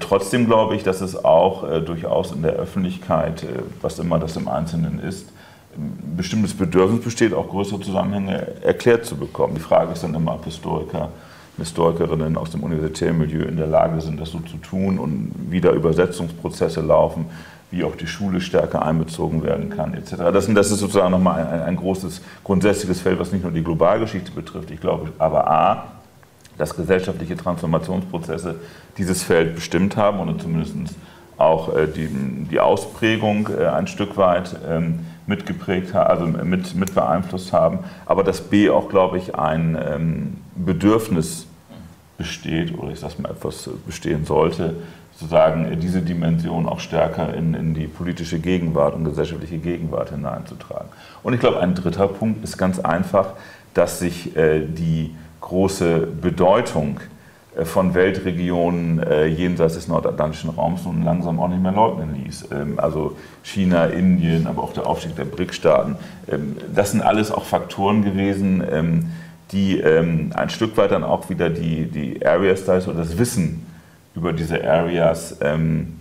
Speaker 2: trotzdem glaube ich, dass es auch durchaus in der Öffentlichkeit, was immer das im Einzelnen ist, ein bestimmtes Bedürfnis besteht, auch größere Zusammenhänge erklärt zu bekommen. Die Frage ist dann immer, ob Historiker, Historikerinnen aus dem universitären Milieu in der Lage sind, das so zu tun und wie da Übersetzungsprozesse laufen, wie auch die Schule stärker einbezogen werden kann, etc. Das, das ist sozusagen nochmal ein, ein großes grundsätzliches Feld, was nicht nur die Globalgeschichte betrifft. Ich glaube aber A, dass gesellschaftliche Transformationsprozesse dieses Feld bestimmt haben und zumindest auch äh, die, die Ausprägung äh, ein Stück weit ähm, mitgeprägt haben, also mit, mit beeinflusst haben, aber dass B auch, glaube ich, ein ähm, Bedürfnis besteht, oder ich sage mal etwas bestehen sollte, sozusagen diese Dimension auch stärker in, in die politische Gegenwart und gesellschaftliche Gegenwart hineinzutragen. Und ich glaube, ein dritter Punkt ist ganz einfach, dass sich äh, die große Bedeutung von Weltregionen äh, jenseits des nordatlantischen Raums nun langsam auch nicht mehr leugnen ließ. Ähm, also China, Indien, aber auch der Aufstieg der BRIC-Staaten. Ähm, das sind alles auch Faktoren gewesen, ähm, die ähm, ein Stück weit dann auch wieder die, die Area Styles oder das Wissen über diese Areas ähm,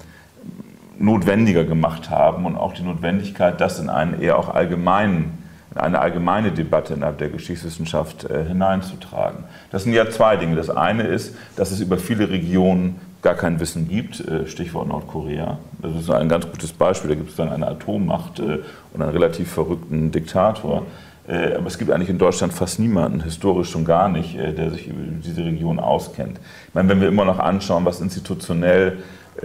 Speaker 2: notwendiger gemacht haben und auch die Notwendigkeit, das in einen eher auch allgemeinen in eine allgemeine Debatte innerhalb der Geschichtswissenschaft äh, hineinzutragen. Das sind ja zwei Dinge. Das eine ist, dass es über viele Regionen gar kein Wissen gibt, äh, Stichwort Nordkorea. Das ist ein ganz gutes Beispiel. Da gibt es dann eine Atommacht äh, und einen relativ verrückten Diktator. Aber es gibt eigentlich in Deutschland fast niemanden, historisch schon gar nicht, der sich über diese Region auskennt. Ich meine, wenn wir immer noch anschauen, was institutionell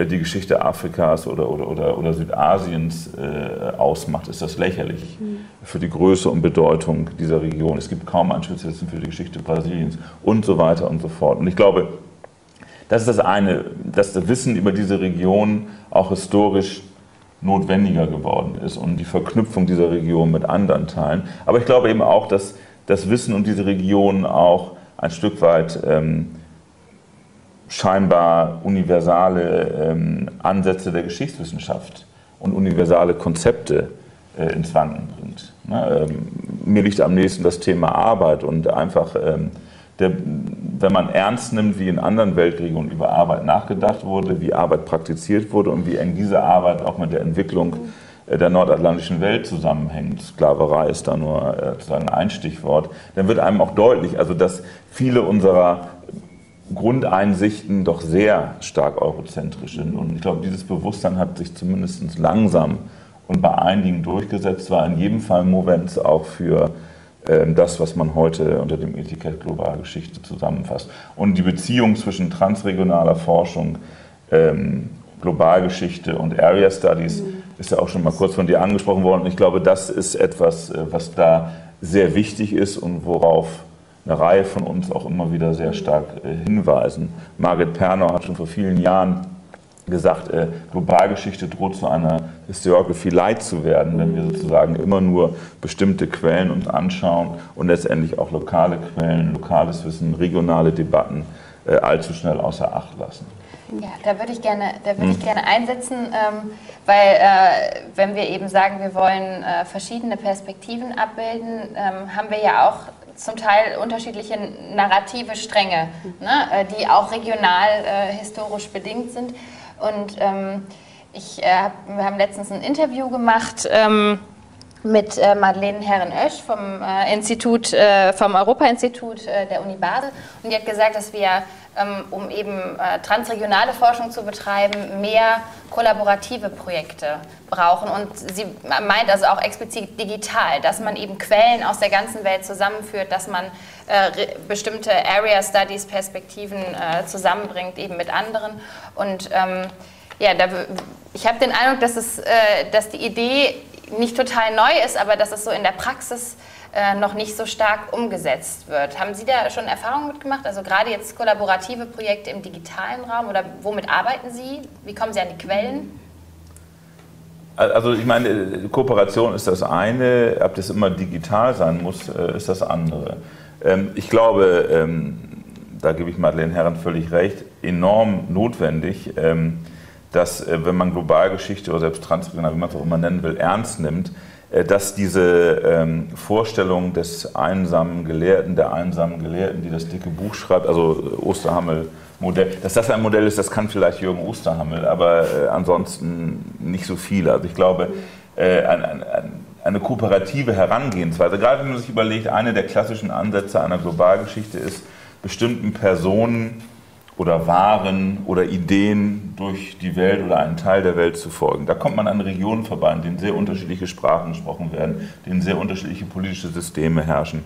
Speaker 2: die Geschichte Afrikas oder, oder, oder, oder Südasiens äh, ausmacht, ist das lächerlich mhm. für die Größe und Bedeutung dieser Region. Es gibt kaum einen Spezialisten für die Geschichte Brasiliens und so weiter und so fort. Und ich glaube, das ist das eine, dass das Wissen über diese Region auch historisch notwendiger geworden ist und die Verknüpfung dieser Region mit anderen Teilen. Aber ich glaube eben auch, dass das Wissen um diese Region auch ein Stück weit ähm, scheinbar universale ähm, Ansätze der Geschichtswissenschaft und universale Konzepte äh, ins Wanken bringt. Ne? Ähm, mir liegt am nächsten das Thema Arbeit und einfach ähm, der, wenn man ernst nimmt, wie in anderen Weltregionen über Arbeit nachgedacht wurde, wie Arbeit praktiziert wurde und wie eng diese Arbeit auch mit der Entwicklung äh, der nordatlantischen Welt zusammenhängt. Sklaverei ist da nur äh, sozusagen ein Stichwort. Dann wird einem auch deutlich, also dass viele unserer Grundeinsichten doch sehr stark eurozentrisch sind. Und ich glaube, dieses Bewusstsein hat sich zumindest langsam und bei einigen durchgesetzt, war in jedem Fall Movens auch für ähm, das, was man heute unter dem Etikett Globalgeschichte zusammenfasst. Und die Beziehung zwischen transregionaler Forschung, ähm, Globalgeschichte und Area Studies mhm. ist ja auch schon mal kurz von dir angesprochen worden. Ich glaube, das ist etwas, äh, was da sehr wichtig ist und worauf eine Reihe von uns auch immer wieder sehr stark äh, hinweisen. Margret Perner hat schon vor vielen Jahren gesagt, äh, Globalgeschichte droht zu einer Historiography Light zu werden, wenn wir sozusagen immer nur bestimmte Quellen uns anschauen und letztendlich auch lokale Quellen, lokales Wissen, regionale Debatten äh, allzu schnell außer Acht lassen.
Speaker 1: Ja, da würde ich gerne, da würde ich hm. gerne einsetzen, ähm, weil äh, wenn wir eben sagen, wir wollen äh, verschiedene Perspektiven abbilden, ähm, haben wir ja auch zum Teil unterschiedliche narrative Stränge, ne, äh, die auch regional äh, historisch bedingt sind. Und ähm, ich, äh, wir haben letztens ein Interview gemacht ähm, mit äh, Madeleine Herren-Oesch vom äh, Institut, äh, vom Europa-Institut der Uni Basel. Und die hat gesagt, dass wir, um eben äh, transregionale Forschung zu betreiben, mehr kollaborative Projekte brauchen. Und sie meint also auch explizit digital, dass man eben Quellen aus der ganzen Welt zusammenführt, dass man äh, bestimmte Area Studies Perspektiven zusammenbringt, eben mit anderen. Und ähm, ja, da, ich habe den Eindruck, dass, es, dass die Idee nicht total neu ist, aber dass es so in der Praxis äh, noch nicht so stark umgesetzt wird. Haben Sie da schon Erfahrungen mitgemacht? Also gerade jetzt kollaborative Projekte im digitalen Raum oder womit arbeiten Sie? Wie kommen Sie an die Quellen?
Speaker 2: Also ich meine, Kooperation ist das eine, ob das immer digital sein muss, äh, ist das andere. Ähm, ich glaube, ähm, da gebe ich Madeleine Herren völlig recht, enorm notwendig ähm, dass, äh, wenn man Globalgeschichte oder selbst transregional, wie man es auch immer nennen will, ernst nimmt, äh, dass diese ähm, Vorstellung des einsamen Gelehrten, der einsamen Gelehrten, die das dicke Buch schreibt, also äh, Osterhammel, Modell, dass das ein Modell ist, das kann vielleicht Jürgen Osterhammel, aber äh, ansonsten nicht so viele. Also ich glaube, äh, ein, ein, eine kooperative Herangehensweise, gerade wenn man sich überlegt, eine der klassischen Ansätze einer Globalgeschichte ist, bestimmten Personen oder Waren oder Ideen durch die Welt oder einen Teil der Welt zu folgen. Da kommt man an Regionen vorbei, in denen sehr unterschiedliche Sprachen gesprochen werden, in denen sehr unterschiedliche politische Systeme herrschen,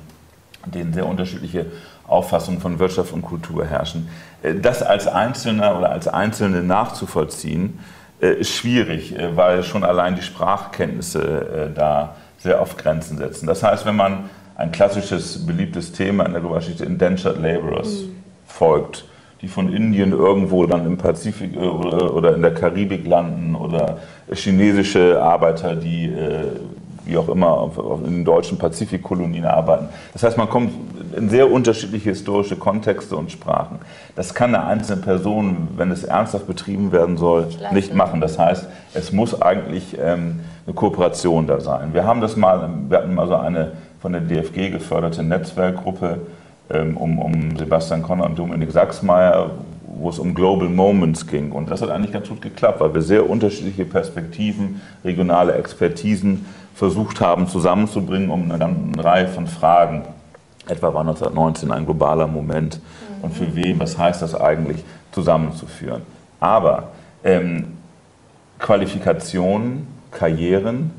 Speaker 2: in denen sehr unterschiedliche Auffassungen von Wirtschaft und Kultur herrschen. Äh, das als Einzelner oder als Einzelne nachzuvollziehen, äh, ist schwierig, äh, weil schon allein die Sprachkenntnisse da sehr oft Grenzen setzen. Das heißt, wenn man ein klassisches, beliebtes Thema in der Geschichte Indentured Laborers mhm. folgt, die von Indien irgendwo dann im Pazifik oder in der Karibik landen oder chinesische Arbeiter, die wie auch immer in den deutschen Pazifikkolonien arbeiten. Das heißt, man kommt in sehr unterschiedliche historische Kontexte und Sprachen. Das kann eine einzelne Person, wenn es ernsthaft betrieben werden soll, nicht machen. Das heißt, es muss eigentlich ähm, eine Kooperation da sein. Wir haben das mal, wir hatten mal so eine von der DFG geförderte Netzwerkgruppe um, um Sebastian Konrad und Dominik Sachsmeier, wo es um Global Moments ging. Und das hat eigentlich ganz gut geklappt, weil wir sehr unterschiedliche Perspektiven, regionale Expertisen versucht haben zusammenzubringen, um eine, eine Reihe von Fragen Etwa war 1919 ein globaler Moment. Mhm. Und für wen, was heißt das eigentlich, zusammenzuführen? Aber ähm, Qualifikationen, Karrieren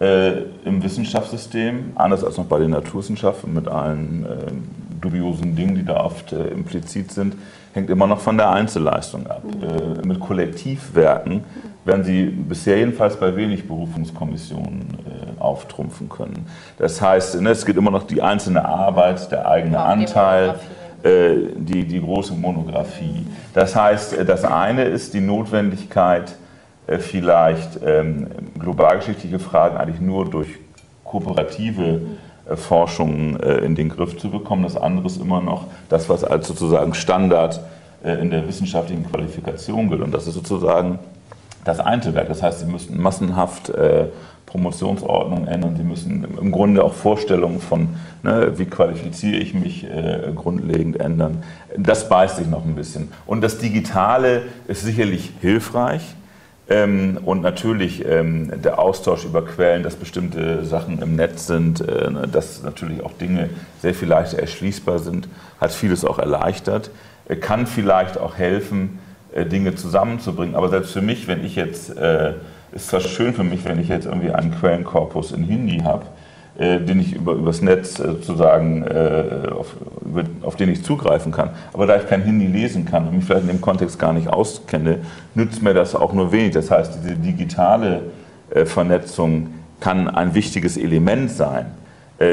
Speaker 2: äh, im Wissenschaftssystem, anders als noch bei den Naturwissenschaften mit allen äh, dubiosen Dingen, die da oft äh, implizit sind, hängt immer noch von der Einzelleistung ab. Mhm. Äh, mit Kollektivwerken werden sie bisher jedenfalls bei wenig Berufungskommissionen äh, auftrumpfen können. Das heißt, ne, es geht immer noch die einzelne Arbeit, der eigene ja, Anteil, äh, die, die große Monographie. Das heißt, äh, das eine ist die Notwendigkeit, äh, vielleicht ähm, globalgeschichtliche Fragen eigentlich nur durch kooperative Forschung äh, in den Griff zu bekommen. Das andere ist immer noch das, was als sozusagen Standard in der wissenschaftlichen Qualifikation gilt. Und das ist sozusagen das Einzelwerk. Das heißt, Sie müssen massenhaft äh, Promotionsordnungen ändern. Sie müssen im Grunde auch Vorstellungen von, ne, wie qualifiziere ich mich, äh, grundlegend ändern. Das beißt sich noch ein bisschen. Und das Digitale ist sicherlich hilfreich. Ähm, und natürlich ähm, der Austausch über Quellen, dass bestimmte Sachen im Netz sind, äh, dass natürlich auch Dinge sehr viel leichter erschließbar sind, hat vieles auch erleichtert, äh, kann vielleicht auch helfen, äh, Dinge zusammenzubringen. Aber selbst für mich, wenn ich jetzt, äh, ist zwar schön für mich, wenn ich jetzt irgendwie einen Quellenkorpus in Hindi habe, äh, den ich über, übers Netz äh, sozusagen, äh, auf, über, auf den ich zugreifen kann. Aber da ich kein Hindi lesen kann und mich vielleicht in dem Kontext gar nicht auskenne, nützt mir das auch nur wenig. Das heißt, diese digitale äh, Vernetzung kann ein wichtiges Element sein.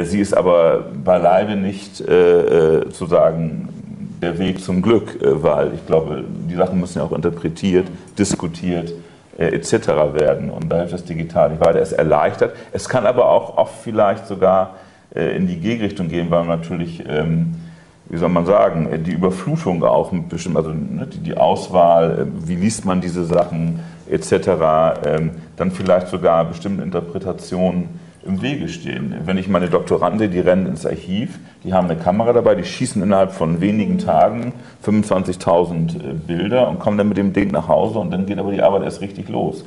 Speaker 2: Sie ist aber beileibe nicht sozusagen der Weg zum Glück, äh, weil ich glaube, die Sachen müssen ja auch interpretiert, diskutiert äh, etc. werden. Und da hilft das Digital nicht weiter. Es erleichtert. Es kann aber auch oft vielleicht sogar äh, in die Gegenrichtung gehen, weil man natürlich, ähm, wie soll man sagen, die Überflutung auch mit bestimmten, also ne, die Auswahl, wie liest man diese Sachen etc., ähm, dann vielleicht sogar bestimmte Interpretationen im Wege stehen. Wenn ich meine Doktorande, die rennen ins Archiv, die haben eine Kamera dabei, die schießen innerhalb von wenigen Tagen 25.000 äh, Bilder und kommen dann mit dem Ding nach Hause und dann geht aber die Arbeit erst richtig los.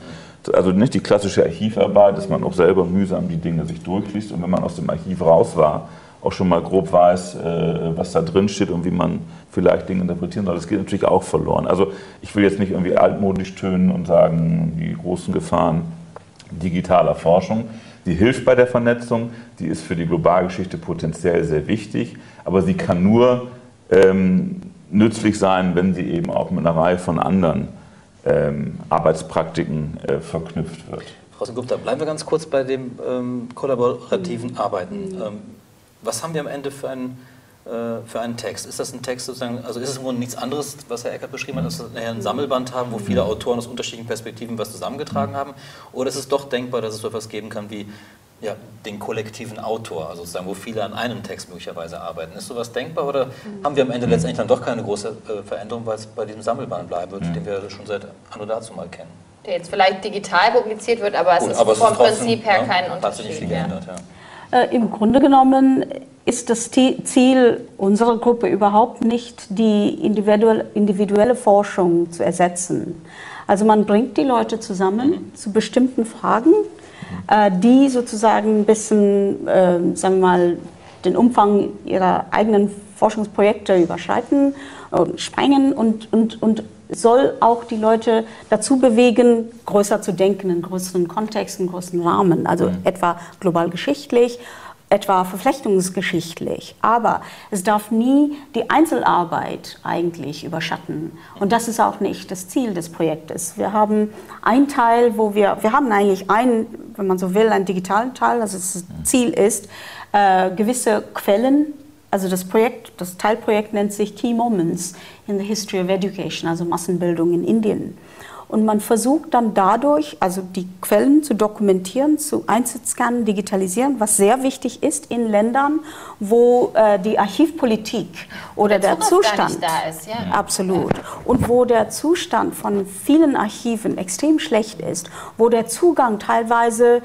Speaker 2: Also nicht die klassische Archivarbeit, dass man auch selber mühsam die Dinge sich durchliest und wenn man aus dem Archiv raus war, auch schon mal grob weiß, äh, was da drin steht und wie man vielleicht Dinge interpretieren soll. Das geht natürlich auch verloren. Also ich will jetzt nicht irgendwie altmodisch tönen und sagen, die großen Gefahren digitaler Forschung. Die hilft bei der Vernetzung, die ist für die Globalgeschichte potenziell sehr wichtig, aber sie kann nur ähm, nützlich sein, wenn sie eben auch mit einer Reihe von anderen ähm, Arbeitspraktiken äh, verknüpft wird.
Speaker 3: Frau Sengupta, bleiben wir ganz kurz bei dem ähm, kollaborativen Arbeiten. Mhm. Ähm, was haben wir am Ende für einen für einen Text? Ist das ein Text sozusagen, also ist es im Grunde nichts anderes, was Herr Eckert beschrieben hat, dass wir ein Sammelband haben, wo viele Autoren aus unterschiedlichen Perspektiven was zusammengetragen haben? Oder ist es doch denkbar, dass es so etwas geben kann wie ja, den kollektiven Autor, also sozusagen, wo viele an einem Text möglicherweise arbeiten. Ist sowas denkbar oder haben wir am Ende letztendlich dann doch keine große äh, Veränderung, weil es bei diesem Sammelband bleiben wird, den wir schon seit anno dazu mal kennen?
Speaker 1: Der jetzt vielleicht digital publiziert wird, aber Gut, es ist aber vom es ist Prinzip her ja, kein Unterschied. Hat sich nicht viel geändert,
Speaker 4: ja. Äh, Im Grunde genommen ist das Ziel unserer Gruppe überhaupt nicht, die individuelle Forschung zu ersetzen. Also man bringt die Leute zusammen mhm. zu bestimmten Fragen, äh, die sozusagen ein bisschen, äh, sagen wir mal, den Umfang ihrer eigenen Forschungsprojekte überschreiten und sprengen und, und, und soll auch die Leute dazu bewegen, größer zu denken, in größeren Kontexten, größeren Rahmen, also mhm. etwa global geschichtlich etwa verflechtungsgeschichtlich. Aber es darf nie die Einzelarbeit eigentlich überschatten. Und das ist auch nicht das Ziel des Projektes. Wir haben einen Teil, wo wir, wir haben eigentlich einen, wenn man so will, einen digitalen Teil. Also das Ziel ist, äh, gewisse Quellen also das Projekt, das Teilprojekt nennt sich Key Moments in the History of Education, also Massenbildung in Indien. Und man versucht dann dadurch, also die Quellen zu dokumentieren, zu einzuscannen, digitalisieren, was sehr wichtig ist in Ländern, wo äh, die Archivpolitik oder der, der Zustand ist, ja. absolut und wo der Zustand von vielen Archiven extrem schlecht ist, wo der Zugang teilweise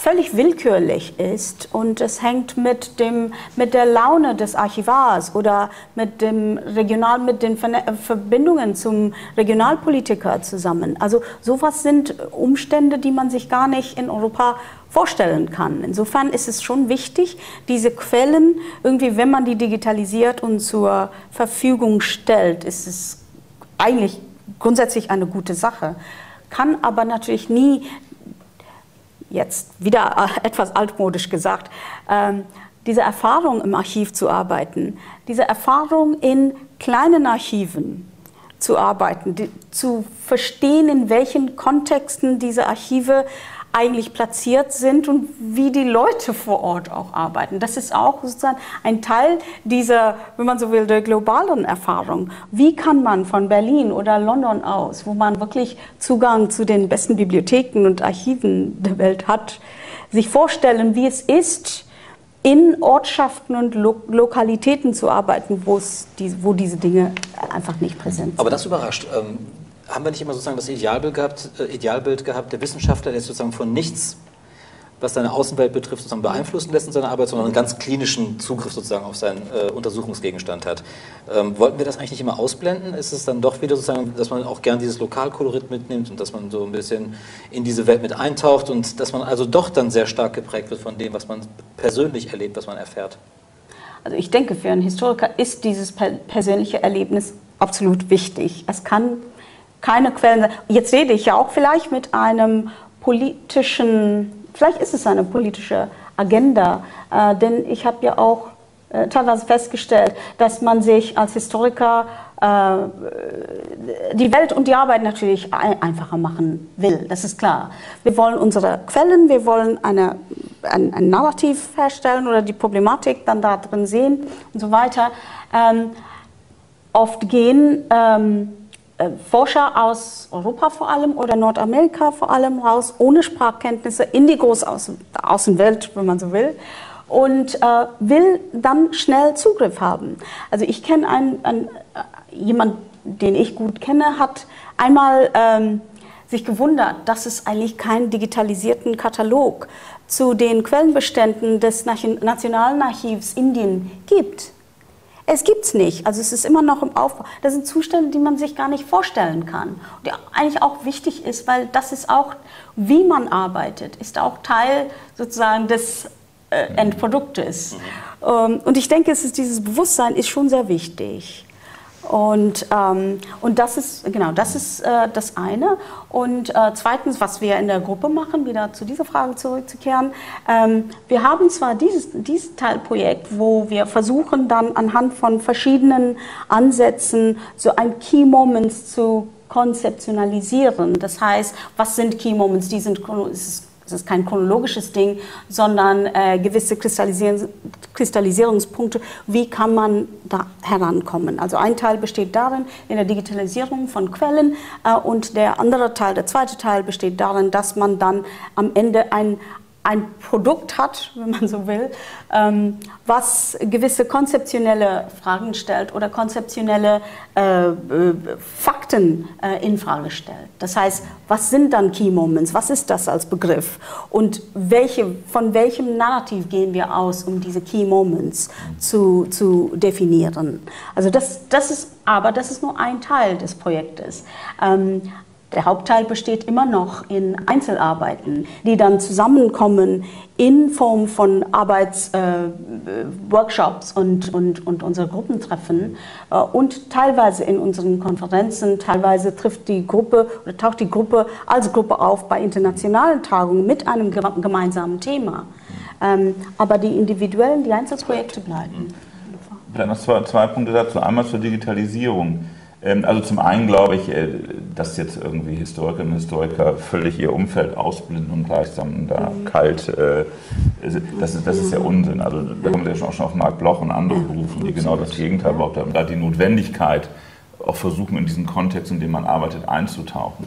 Speaker 4: völlig willkürlich ist und es hängt mit, dem, mit der Laune des Archivars oder mit, dem Regional, mit den Verbindungen zum Regionalpolitiker zusammen. Also sowas sind Umstände, die man sich gar nicht in Europa vorstellen kann. Insofern ist es schon wichtig, diese Quellen irgendwie, wenn man die digitalisiert und zur Verfügung stellt, ist es eigentlich grundsätzlich eine gute Sache kann aber natürlich nie jetzt wieder äh, etwas altmodisch gesagt, ähm, diese Erfahrung im Archiv zu arbeiten, diese Erfahrung in kleinen Archiven zu arbeiten, die, zu verstehen, in welchen Kontexten diese Archive eigentlich platziert sind und wie die Leute vor Ort auch arbeiten. Das ist auch sozusagen ein Teil dieser, wenn man so will, der globalen Erfahrung. Wie kann man von Berlin oder London aus, wo man wirklich Zugang zu den besten Bibliotheken und Archiven der Welt hat, sich vorstellen, wie es ist, in Ortschaften und Lo Lokalitäten zu arbeiten, die, wo diese Dinge einfach nicht präsent sind.
Speaker 3: Aber das überrascht. Ähm haben wir nicht immer sozusagen das Idealbild gehabt, äh, Idealbild gehabt der Wissenschaftler, der sozusagen von nichts, was seine Außenwelt betrifft, sozusagen beeinflussen lässt in seiner Arbeit, sondern einen ganz klinischen Zugriff sozusagen auf seinen äh, Untersuchungsgegenstand hat. Ähm, wollten wir das eigentlich nicht immer ausblenden? Ist es dann doch wieder sozusagen, dass man auch gern dieses Lokalkolorit mitnimmt und dass man so ein bisschen in diese Welt mit eintaucht und dass man also doch dann sehr stark geprägt wird von dem, was man persönlich erlebt, was man erfährt?
Speaker 4: Also ich denke, für einen Historiker ist dieses persönliche Erlebnis absolut wichtig. Es kann keine Quellen. Jetzt rede ich ja auch vielleicht mit einem politischen, vielleicht ist es eine politische Agenda, äh, denn ich habe ja auch äh, teilweise festgestellt, dass man sich als Historiker äh, die Welt und die Arbeit natürlich ein, einfacher machen will. Das ist klar. Wir wollen unsere Quellen, wir wollen eine, ein, ein Narrativ herstellen oder die Problematik dann da drin sehen und so weiter. Ähm, oft gehen ähm, äh, Forscher aus Europa vor allem oder Nordamerika vor allem raus, ohne Sprachkenntnisse in die Großaußenwelt, wenn man so will, und äh, will dann schnell Zugriff haben. Also ich kenne einen, einen, äh, jemand, den ich gut kenne, hat einmal ähm, sich gewundert, dass es eigentlich keinen digitalisierten Katalog zu den Quellenbeständen des Nationalen Archivs Indien gibt. Es gibt es nicht. Also es ist immer noch im Aufbau. Das sind Zustände, die man sich gar nicht vorstellen kann. Und die eigentlich auch wichtig ist, weil das ist auch, wie man arbeitet, ist auch Teil sozusagen des äh, Endproduktes. Ähm, und ich denke, es ist dieses Bewusstsein ist schon sehr wichtig. Und, ähm, und das ist, genau, das ist äh, das eine. Und äh, zweitens, was wir in der Gruppe machen, wieder zu dieser Frage zurückzukehren, ähm, wir haben zwar dieses, dieses Teilprojekt, wo wir versuchen dann anhand von verschiedenen Ansätzen so ein Key Moments zu konzeptionalisieren. Das heißt, was sind Key Moments? Die sind, es ist kein chronologisches Ding, sondern äh, gewisse Kristallisierungs Kristallisierungspunkte. Wie kann man da herankommen? Also ein Teil besteht darin, in der Digitalisierung von Quellen äh, und der andere Teil, der zweite Teil besteht darin, dass man dann am Ende ein ein Produkt hat, wenn man so will, ähm, was gewisse konzeptionelle Fragen stellt oder konzeptionelle äh, äh, Fakten äh, in Frage stellt. Das heißt, was sind dann Key Moments? Was ist das als Begriff? Und welche, von welchem Narrativ gehen wir aus, um diese Key Moments zu, zu definieren? Also das, das ist, aber das ist nur ein Teil des Projektes. Ähm, Der Hauptteil besteht immer noch in Einzelarbeiten, die dann zusammenkommen in Form von Arbeitsworkshops äh, und, und, und unsere Gruppentreffen äh, und teilweise in unseren Konferenzen. Teilweise trifft die Gruppe oder taucht die Gruppe als Gruppe auf bei internationalen Tagungen mit einem gemeinsamen Thema. Ähm, aber die individuellen, die Einzelprojekte bleiben.
Speaker 2: Vielleicht noch zwei, zwei Punkte dazu. Einmal zur Digitalisierung. Ähm, also zum einen glaube ich, äh, dass jetzt irgendwie Historikerinnen und Historiker völlig ihr Umfeld ausblenden und gleichsam da mhm. kalt, äh, das ist, das ist ja Unsinn. Also da kommen wir ja schon auf Marc Bloch und andere berufen, die genau das Gegenteil überhaupt haben. Da die Notwendigkeit auch versuchen, in diesen Kontext, in dem man arbeitet, einzutauchen.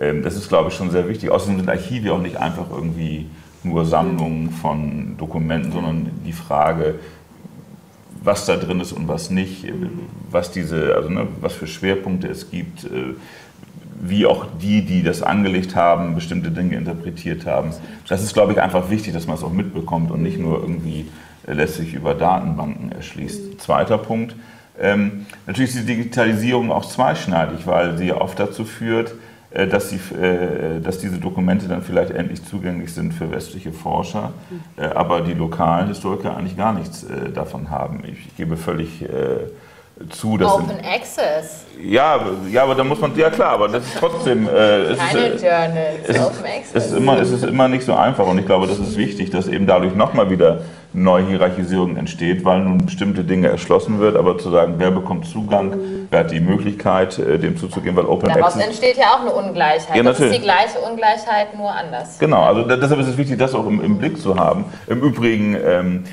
Speaker 2: Ähm, das ist, glaube ich, schon sehr wichtig. Außerdem sind Archive auch nicht einfach irgendwie nur Sammlungen von Dokumenten, sondern die Frage, was da drin ist und was nicht, was diese, also ne, was für Schwerpunkte es gibt, äh, wie auch die, die das angelegt haben, bestimmte Dinge interpretiert haben. Das ist, glaube ich, einfach wichtig, dass man es auch mitbekommt und nicht nur irgendwie äh, lässt sich über Datenbanken erschließt. Zweiter Punkt. Ähm, natürlich ist die Digitalisierung auch zweischneidig, weil sie oft dazu führt, äh, dass, sie, äh, dass diese Dokumente dann vielleicht endlich zugänglich sind für westliche Forscher, äh, aber die lokalen Historiker eigentlich gar nichts davon haben. Ich gebe völlig zu, dass
Speaker 1: Open Access.
Speaker 2: Ja, ja, aber da muss man ja klar, aber das ist trotzdem. Äh,
Speaker 1: Keine ist, Journals,
Speaker 2: es, Open Access. Es ist, immer, es ist immer nicht so einfach und ich glaube, das ist wichtig, dass eben dadurch nochmal wieder neue Hierarchisierung entsteht, weil nun bestimmte Dinge erschlossen wird, aber zu sagen, wer bekommt Zugang, mhm. wer hat die Möglichkeit, äh, dem zuzugehen, weil Open
Speaker 1: Daraus
Speaker 2: Access...
Speaker 1: entsteht ja auch eine Ungleichheit. Ja, das ist die gleiche Ungleichheit, nur anders.
Speaker 2: Genau, also deshalb ist es wichtig, das auch im, im Blick zu haben. Im Übrigen... Ähm,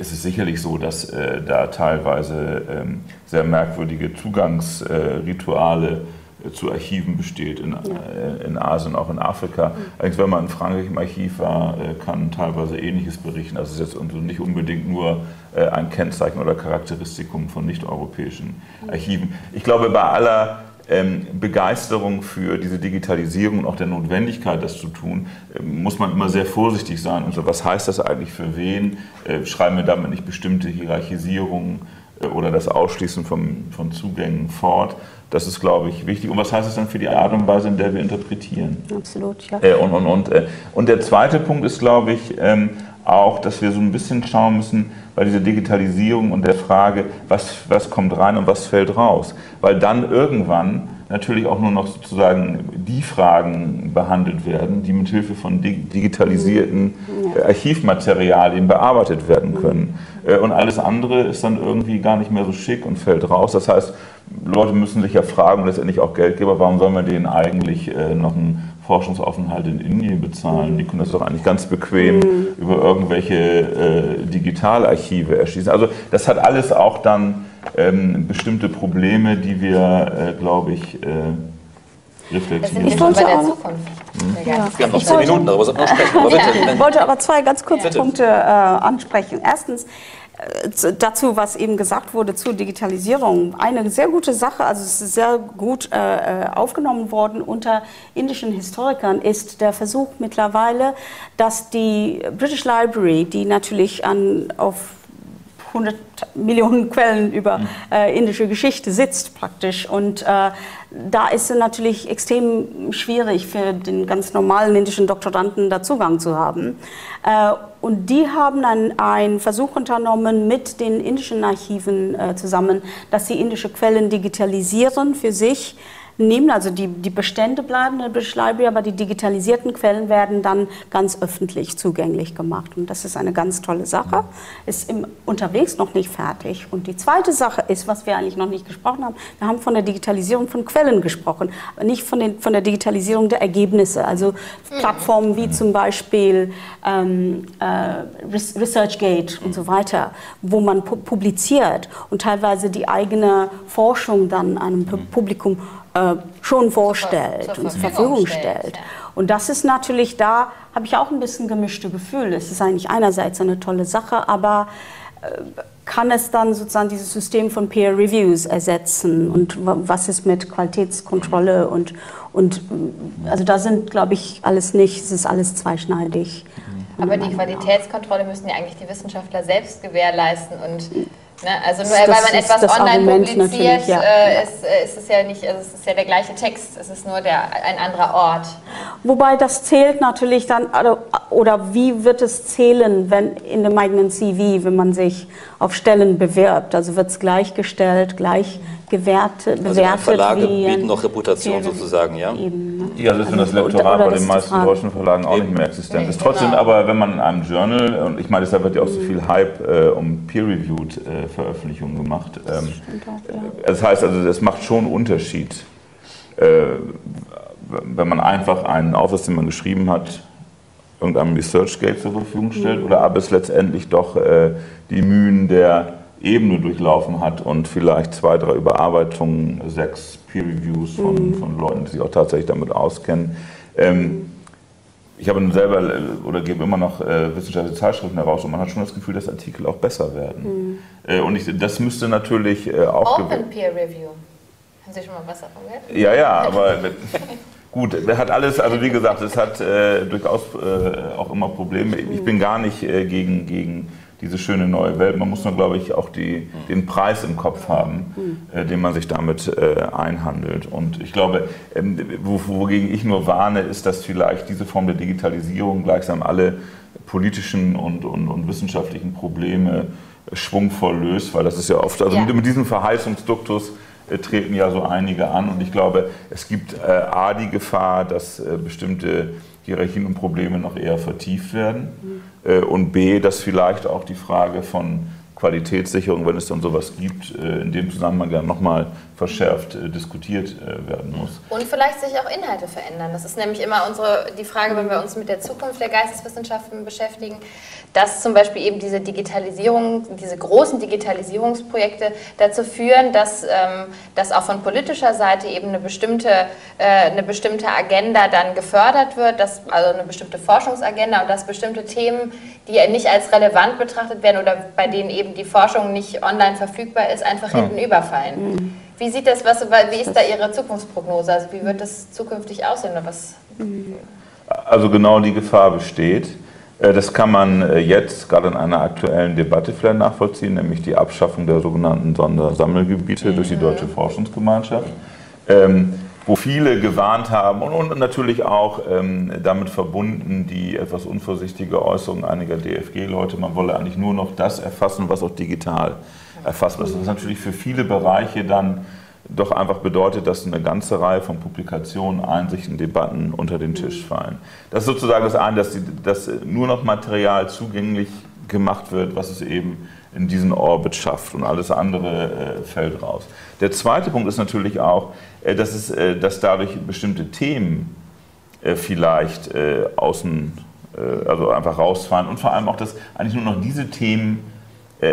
Speaker 2: ist es sicherlich so, dass äh, da teilweise ähm, sehr merkwürdige Zugangsrituale äh, zu Archiven besteht in, äh, in Asien, auch in Afrika. Mhm. Allerdings, wenn man in Frankreich im Archiv war, äh, kann teilweise Ähnliches berichten. Also es ist jetzt nicht unbedingt nur ein Kennzeichen oder Charakteristikum von nicht-europäischen mhm. Archiven. Ich glaube, bei aller ähm, Begeisterung für diese Digitalisierung und auch der Notwendigkeit, das zu tun, ähm, muss man immer sehr vorsichtig sein. Und so, was heißt das eigentlich für wen? Äh, schreiben wir damit nicht bestimmte Hierarchisierungen äh, oder das Ausschließen von, von Zugängen fort? Das ist, glaube ich, wichtig. Und was heißt das dann für die Art und Weise, in der wir interpretieren?
Speaker 4: Absolut, ja.
Speaker 2: Äh, und, und, und, äh, und der zweite Punkt ist, glaube ich, ähm, auch, dass wir so ein bisschen schauen müssen bei dieser Digitalisierung und der Frage, was, was kommt rein und was fällt raus. Weil dann irgendwann natürlich auch nur noch sozusagen die Fragen behandelt werden, die mit Hilfe von digitalisierten äh, Archivmaterialien bearbeitet werden können. Äh, und alles andere ist dann irgendwie gar nicht mehr so schick und fällt raus. Das heißt, Leute müssen sich ja fragen, letztendlich auch Geldgeber, warum sollen wir denen eigentlich äh, noch einen Forschungsaufenthalt in Indien bezahlen. Die können das doch eigentlich ganz bequem mhm. über irgendwelche äh, Digitalarchive erschließen. Also das hat alles auch dann ähm, bestimmte Probleme, die wir, äh, glaube ich, äh, reflektieren.
Speaker 1: Das sind wir der Zukunft.
Speaker 3: Mhm. Ja. Wir haben noch zehn Minuten, darüber sollten wir sprechen.
Speaker 4: Aber bitte, ich wollte aber zwei ganz kurze bitte. Punkte äh, ansprechen. Erstens, dazu, was eben gesagt wurde zur Digitalisierung. Eine sehr gute Sache, also es ist sehr gut äh, äh, aufgenommen worden unter indischen Historikern, ist der Versuch mittlerweile, dass die British Library, die natürlich an, auf 100 Millionen Quellen über mhm. äh, indische Geschichte sitzt praktisch. Und äh, da ist es natürlich extrem schwierig für den ganz normalen indischen Doktoranden da Zugang zu haben. Äh, und die haben dann einen Versuch unternommen mit den indischen Archiven äh, zusammen, dass sie indische Quellen digitalisieren für sich nehmen. Also die, die Bestände bleiben in der British aber die digitalisierten Quellen werden dann ganz öffentlich zugänglich gemacht. Und das ist eine ganz tolle Sache. Ist im, unterwegs noch nicht fertig. Und die zweite Sache ist, was wir eigentlich noch nicht gesprochen haben, wir haben von der Digitalisierung von Quellen gesprochen, aber nicht von, den, von der Digitalisierung der Ergebnisse. Also Plattformen wie zum Beispiel ähm, äh, ResearchGate und so weiter, wo man pu publiziert und teilweise die eigene Forschung dann einem Publikum äh, schon vorstellt zur, zur und zur Verfügung stellt. Und das ist natürlich da, habe ich auch ein bisschen gemischte Gefühle. Es ist eigentlich einerseits eine tolle Sache, aber äh, kann es dann sozusagen dieses System von Peer Reviews ersetzen und was ist mit Qualitätskontrolle und, und also da sind, glaube ich, alles nicht, es ist alles zweischneidig.
Speaker 1: Aber die Qualitätskontrolle müssen ja eigentlich die Wissenschaftler selbst gewährleisten und Ne? Also nur
Speaker 4: Das
Speaker 1: weil man etwas online
Speaker 4: Argument
Speaker 1: publiziert,
Speaker 4: ja.
Speaker 1: äh, ist, äh, ist es ja nicht, also es ist ja der gleiche Text, es ist nur der, ein anderer Ort.
Speaker 4: Wobei das zählt natürlich dann, also, oder wie wird es zählen, wenn in dem eigenen CV, wenn man sich auf Stellen bewirbt? Also wird es gleichgestellt, gleich gewertet,
Speaker 3: Also
Speaker 4: bewertet
Speaker 3: Verlage
Speaker 4: wie
Speaker 3: bieten noch Reputation sozusagen, ja?
Speaker 4: Eben, ne?
Speaker 2: Ja, das ist, wenn das
Speaker 4: Also,
Speaker 2: Lektorat bei
Speaker 4: das
Speaker 2: den meisten
Speaker 4: Frage.
Speaker 2: deutschen Verlagen auch nicht mehr existent ist. Trotzdem aber, wenn man in einem Journal, und ich meine, deshalb wird ja auch so viel Hype äh, um peer-reviewed äh, Veröffentlichungen gemacht. Ähm, das heißt also, das macht schon einen Unterschied, äh, wenn man einfach einen Aufsatz, den man geschrieben hat, irgendeinem ResearchGate zur Verfügung stellt oder ob es letztendlich doch äh, die Mühen der Ebene durchlaufen hat und vielleicht zwei, drei Überarbeitungen, sechs Peer-Reviews von, von Leuten, die sich auch tatsächlich damit auskennen. Ähm, ich habe nun selber äh, oder gebe immer noch äh, wissenschaftliche Zeitschriften heraus und man hat schon das Gefühl, dass Artikel auch besser werden. Äh, und ich, das müsste natürlich äh, auch...
Speaker 1: Open Peer Review. Haben Sie schon mal was davon gehört?
Speaker 2: ja, ja, aber gut, der hat alles, also wie gesagt, es hat äh, durchaus äh, auch immer Probleme. Ich bin gar nicht gegen, gegen diese schöne neue Welt. Man muss nur, glaube ich, auch die, den Preis im Kopf haben, äh, den man sich damit äh, einhandelt. Und ich glaube, ähm, wo, wogegen ich nur warne, ist, dass vielleicht diese Form der Digitalisierung gleichsam alle politischen und, und, und wissenschaftlichen Probleme schwungvoll löst, weil das ist ja oft, also
Speaker 1: Ja.
Speaker 2: mit, mit diesem Verheißungsduktus äh, treten ja so einige an und ich glaube, es gibt äh, A, die Gefahr, dass äh, bestimmte Hierarchien und Probleme noch eher vertieft werden. Äh, und B, dass vielleicht auch die Frage von Qualitätssicherung, wenn es dann sowas gibt, äh, in dem Zusammenhang dann nochmal verschärft äh, diskutiert äh, werden muss.
Speaker 1: Und vielleicht sich auch Inhalte verändern. Das ist nämlich immer unsere, die Frage, wenn wir uns mit der Zukunft der Geisteswissenschaften beschäftigen, dass zum Beispiel eben diese Digitalisierung, diese großen Digitalisierungsprojekte dazu führen, dass, ähm, dass auch von politischer Seite eben eine bestimmte, eine bestimmte Agenda dann gefördert wird, dass, also eine bestimmte Forschungsagenda und dass bestimmte Themen, die nicht als relevant betrachtet werden oder bei denen eben die Forschung nicht online verfügbar ist, einfach hinten überfallen. Wie sieht das, was, wie ist da Ihre Zukunftsprognose? Also wie wird das zukünftig aussehen? Oder was?
Speaker 2: Also genau die Gefahr besteht. Äh, Das kann man äh, jetzt gerade in einer aktuellen Debatte vielleicht nachvollziehen, nämlich die Abschaffung der sogenannten Sondersammelgebiete durch die Deutsche Forschungsgemeinschaft, ähm, wo viele gewarnt haben und, und natürlich auch ähm, damit verbunden die etwas unvorsichtige Äußerung einiger DFG-Leute, man wolle eigentlich nur noch das erfassen, was auch digital erfassbar ist. Das ist natürlich für viele Bereiche dann doch einfach bedeutet, dass eine ganze Reihe von Publikationen, Einsichten, Debatten unter den Tisch fallen. Das ist sozusagen das eine, dass, die, dass nur noch Material zugänglich gemacht wird, was es eben in diesen Orbit schafft und alles andere äh, fällt raus. Der zweite Punkt ist natürlich auch, äh, dass, es, äh, dass dadurch bestimmte Themen äh, vielleicht äh, außen, äh, also einfach rausfallen und vor allem auch, dass eigentlich nur noch diese Themen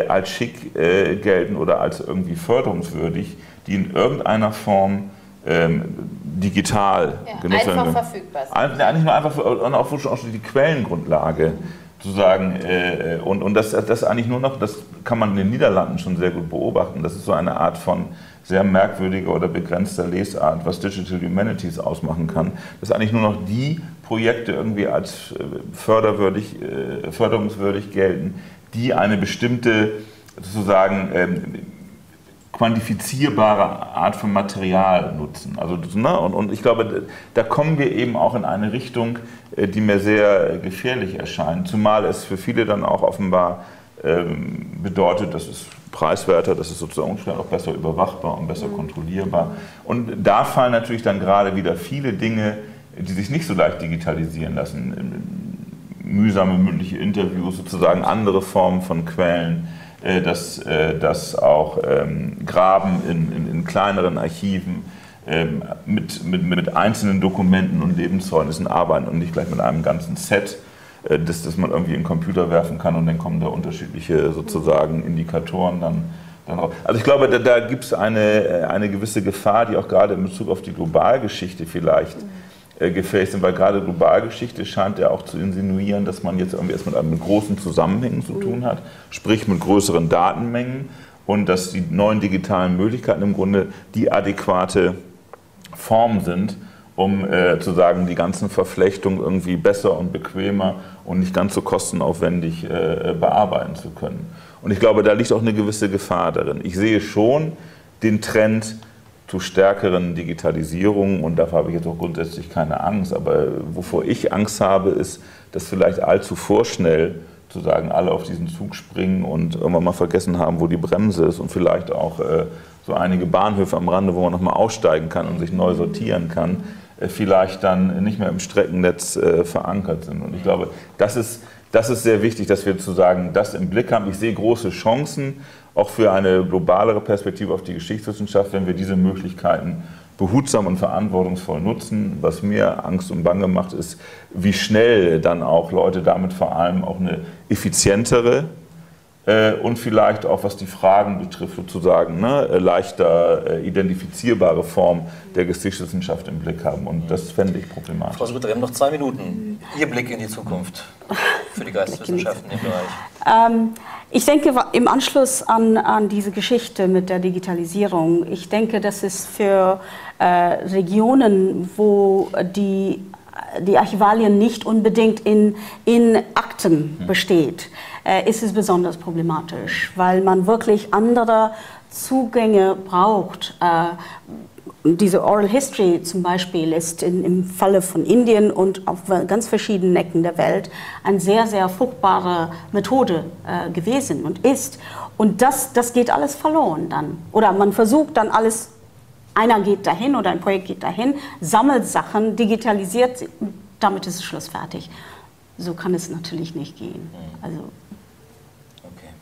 Speaker 2: als schick gelten oder als irgendwie förderungswürdig, die in irgendeiner Form ähm, digital
Speaker 1: Ja,
Speaker 2: genutzt
Speaker 1: einfach
Speaker 2: werden.
Speaker 1: verfügbar sind.
Speaker 2: Nicht nur einfach, sondern auch auch schon die Quellengrundlage sozusagen. Äh, und und das, das eigentlich nur noch, das kann man in den Niederlanden schon sehr gut beobachten. Das ist so eine Art von sehr merkwürdiger oder begrenzter Lesart, was Digital Humanities ausmachen kann. Dass eigentlich nur noch die Projekte irgendwie als äh, förderwürdig, äh, förderungswürdig gelten, die eine bestimmte sozusagen ähm, quantifizierbare Art von Material nutzen. Also, ne, und, und ich glaube, da kommen wir eben auch in eine Richtung, äh, die mir sehr äh, gefährlich erscheint, zumal es für viele dann auch offenbar ähm, bedeutet, das ist preiswerter, das ist sozusagen auch besser überwachbar und besser kontrollierbar. Und da fallen natürlich dann gerade wieder viele Dinge, die sich nicht so leicht digitalisieren lassen. Mühsame mündliche Interviews, sozusagen andere Formen von Quellen, dass, äh, dass auch ähm, Graben in, in, in kleineren Archiven ähm, mit, mit, mit einzelnen Dokumenten und Lebenszeugnissen arbeiten und nicht gleich mit einem ganzen Set, äh, das, das man irgendwie in den Computer werfen kann und dann kommen da unterschiedliche sozusagen Indikatoren dann, dann raus. Also ich glaube, da, da gibt es eine, eine gewisse Gefahr, die auch gerade in Bezug auf die Globalgeschichte vielleicht äh, gefährlich sind, weil gerade Globalgeschichte scheint ja auch zu insinuieren, dass man jetzt irgendwie erst mit einem mit großen Zusammenhängen zu tun hat, sprich mit größeren Datenmengen und dass die neuen digitalen Möglichkeiten im Grunde die adäquate Form sind, um äh, zu sagen, die ganzen Verflechtungen irgendwie besser und bequemer und nicht ganz so kostenaufwendig äh, bearbeiten zu können. Und ich glaube, da liegt auch eine gewisse Gefahr darin. Ich sehe schon den Trend zu stärkeren Digitalisierungen und dafür habe ich jetzt auch grundsätzlich keine Angst. Aber wovor ich Angst habe, ist, dass vielleicht allzu vorschnell zu sagen, alle auf diesen Zug springen und irgendwann mal vergessen haben, wo die Bremse ist und vielleicht auch äh, so einige Bahnhöfe am Rande, wo man nochmal aussteigen kann und sich neu sortieren kann, äh, vielleicht dann nicht mehr im Streckennetz äh, verankert sind. Und ich glaube, das ist, das ist sehr wichtig, dass wir zu sagen, das im Blick haben. Ich sehe große Chancen, auch für eine globalere Perspektive auf die Geschichtswissenschaft, wenn wir diese Möglichkeiten behutsam und verantwortungsvoll nutzen. Was mir Angst und Bange macht, ist, wie schnell dann auch Leute damit vor allem auch eine effizientere und vielleicht auch, was die Fragen betrifft, sozusagen ne, äh, leichter äh, identifizierbare Form der Geschichtswissenschaft im Blick haben. Und das fände ich problematisch.
Speaker 3: Frau Sutter, wir haben noch zwei Minuten. Ihr Blick in die Zukunft für die Geisteswissenschaften im Bereich.
Speaker 4: Ähm, ich denke, im Anschluss an, an diese Geschichte mit der Digitalisierung, ich denke, das ist für äh, Regionen, wo die, die Archivalien nicht unbedingt in, in Akten hm. besteht, äh, ist es besonders problematisch, weil man wirklich andere Zugänge braucht. Äh, diese Oral History zum Beispiel ist in, im Falle von Indien und auf ganz verschiedenen Ecken der Welt eine sehr, sehr fruchtbare Methode äh, gewesen und ist. Und das, das geht alles verloren dann. Oder man versucht dann alles, einer geht dahin oder ein Projekt geht dahin, sammelt Sachen, digitalisiert, damit ist es schlussfertig. So kann es natürlich nicht gehen. Mhm. Also.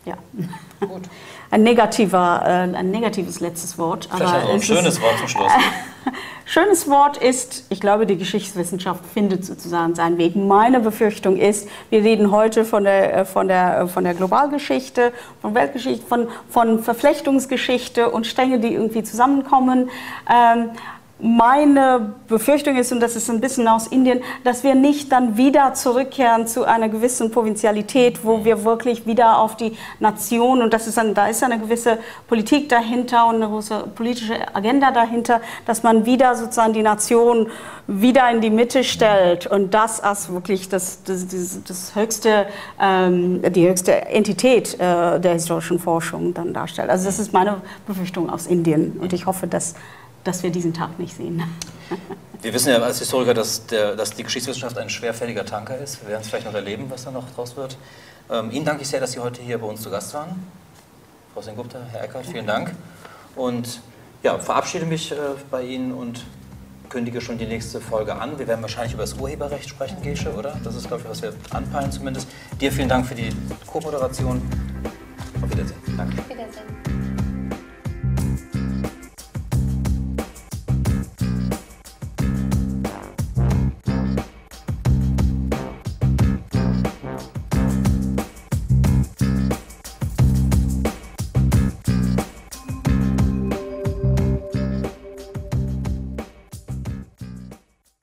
Speaker 4: Ja. Gut ein, negativer, äh, ein negatives letztes Wort.
Speaker 3: Vielleicht aber ein schönes Wort zum Schluss.
Speaker 4: schönes Wort ist, ich glaube, die Geschichtswissenschaft findet sozusagen seinen Weg. Meine Befürchtung ist, wir reden heute von der, äh, von der, äh, von der Globalgeschichte, von Weltgeschichte, von, von Verflechtungsgeschichte und Stränge, die irgendwie zusammenkommen. Ähm, meine Befürchtung ist, und das ist ein bisschen aus Indien, dass wir nicht dann wieder zurückkehren zu einer gewissen Provinzialität, wo wir wirklich wieder auf die Nation, und das ist ein, da ist eine gewisse Politik dahinter und eine große politische Agenda dahinter, dass man wieder sozusagen die Nation wieder in die Mitte stellt und das als wirklich das, das, das, das höchste, ähm, die höchste Entität äh, der historischen Forschung dann darstellt. Also das ist meine Befürchtung aus Indien und ich hoffe, dass dass wir diesen Tag nicht sehen.
Speaker 3: Wir wissen ja als Historiker, dass, der, dass die Geschichtswissenschaft ein schwerfälliger Tanker ist. Wir werden es vielleicht noch erleben, was da noch draus wird. Ähm, Ihnen danke ich sehr, dass Sie heute hier bei uns zu Gast waren. Frau Sengupta, Herr Eckert, vielen Dank. Und ja, verabschiede mich äh, bei Ihnen und kündige schon die nächste Folge an. Wir werden wahrscheinlich über das Urheberrecht sprechen, Gesche, oder? Das ist, glaube ich, was wir anpeilen zumindest. Dir vielen Dank für die Co-Moderation. Auf Wiedersehen.
Speaker 1: Danke. Auf Wiedersehen.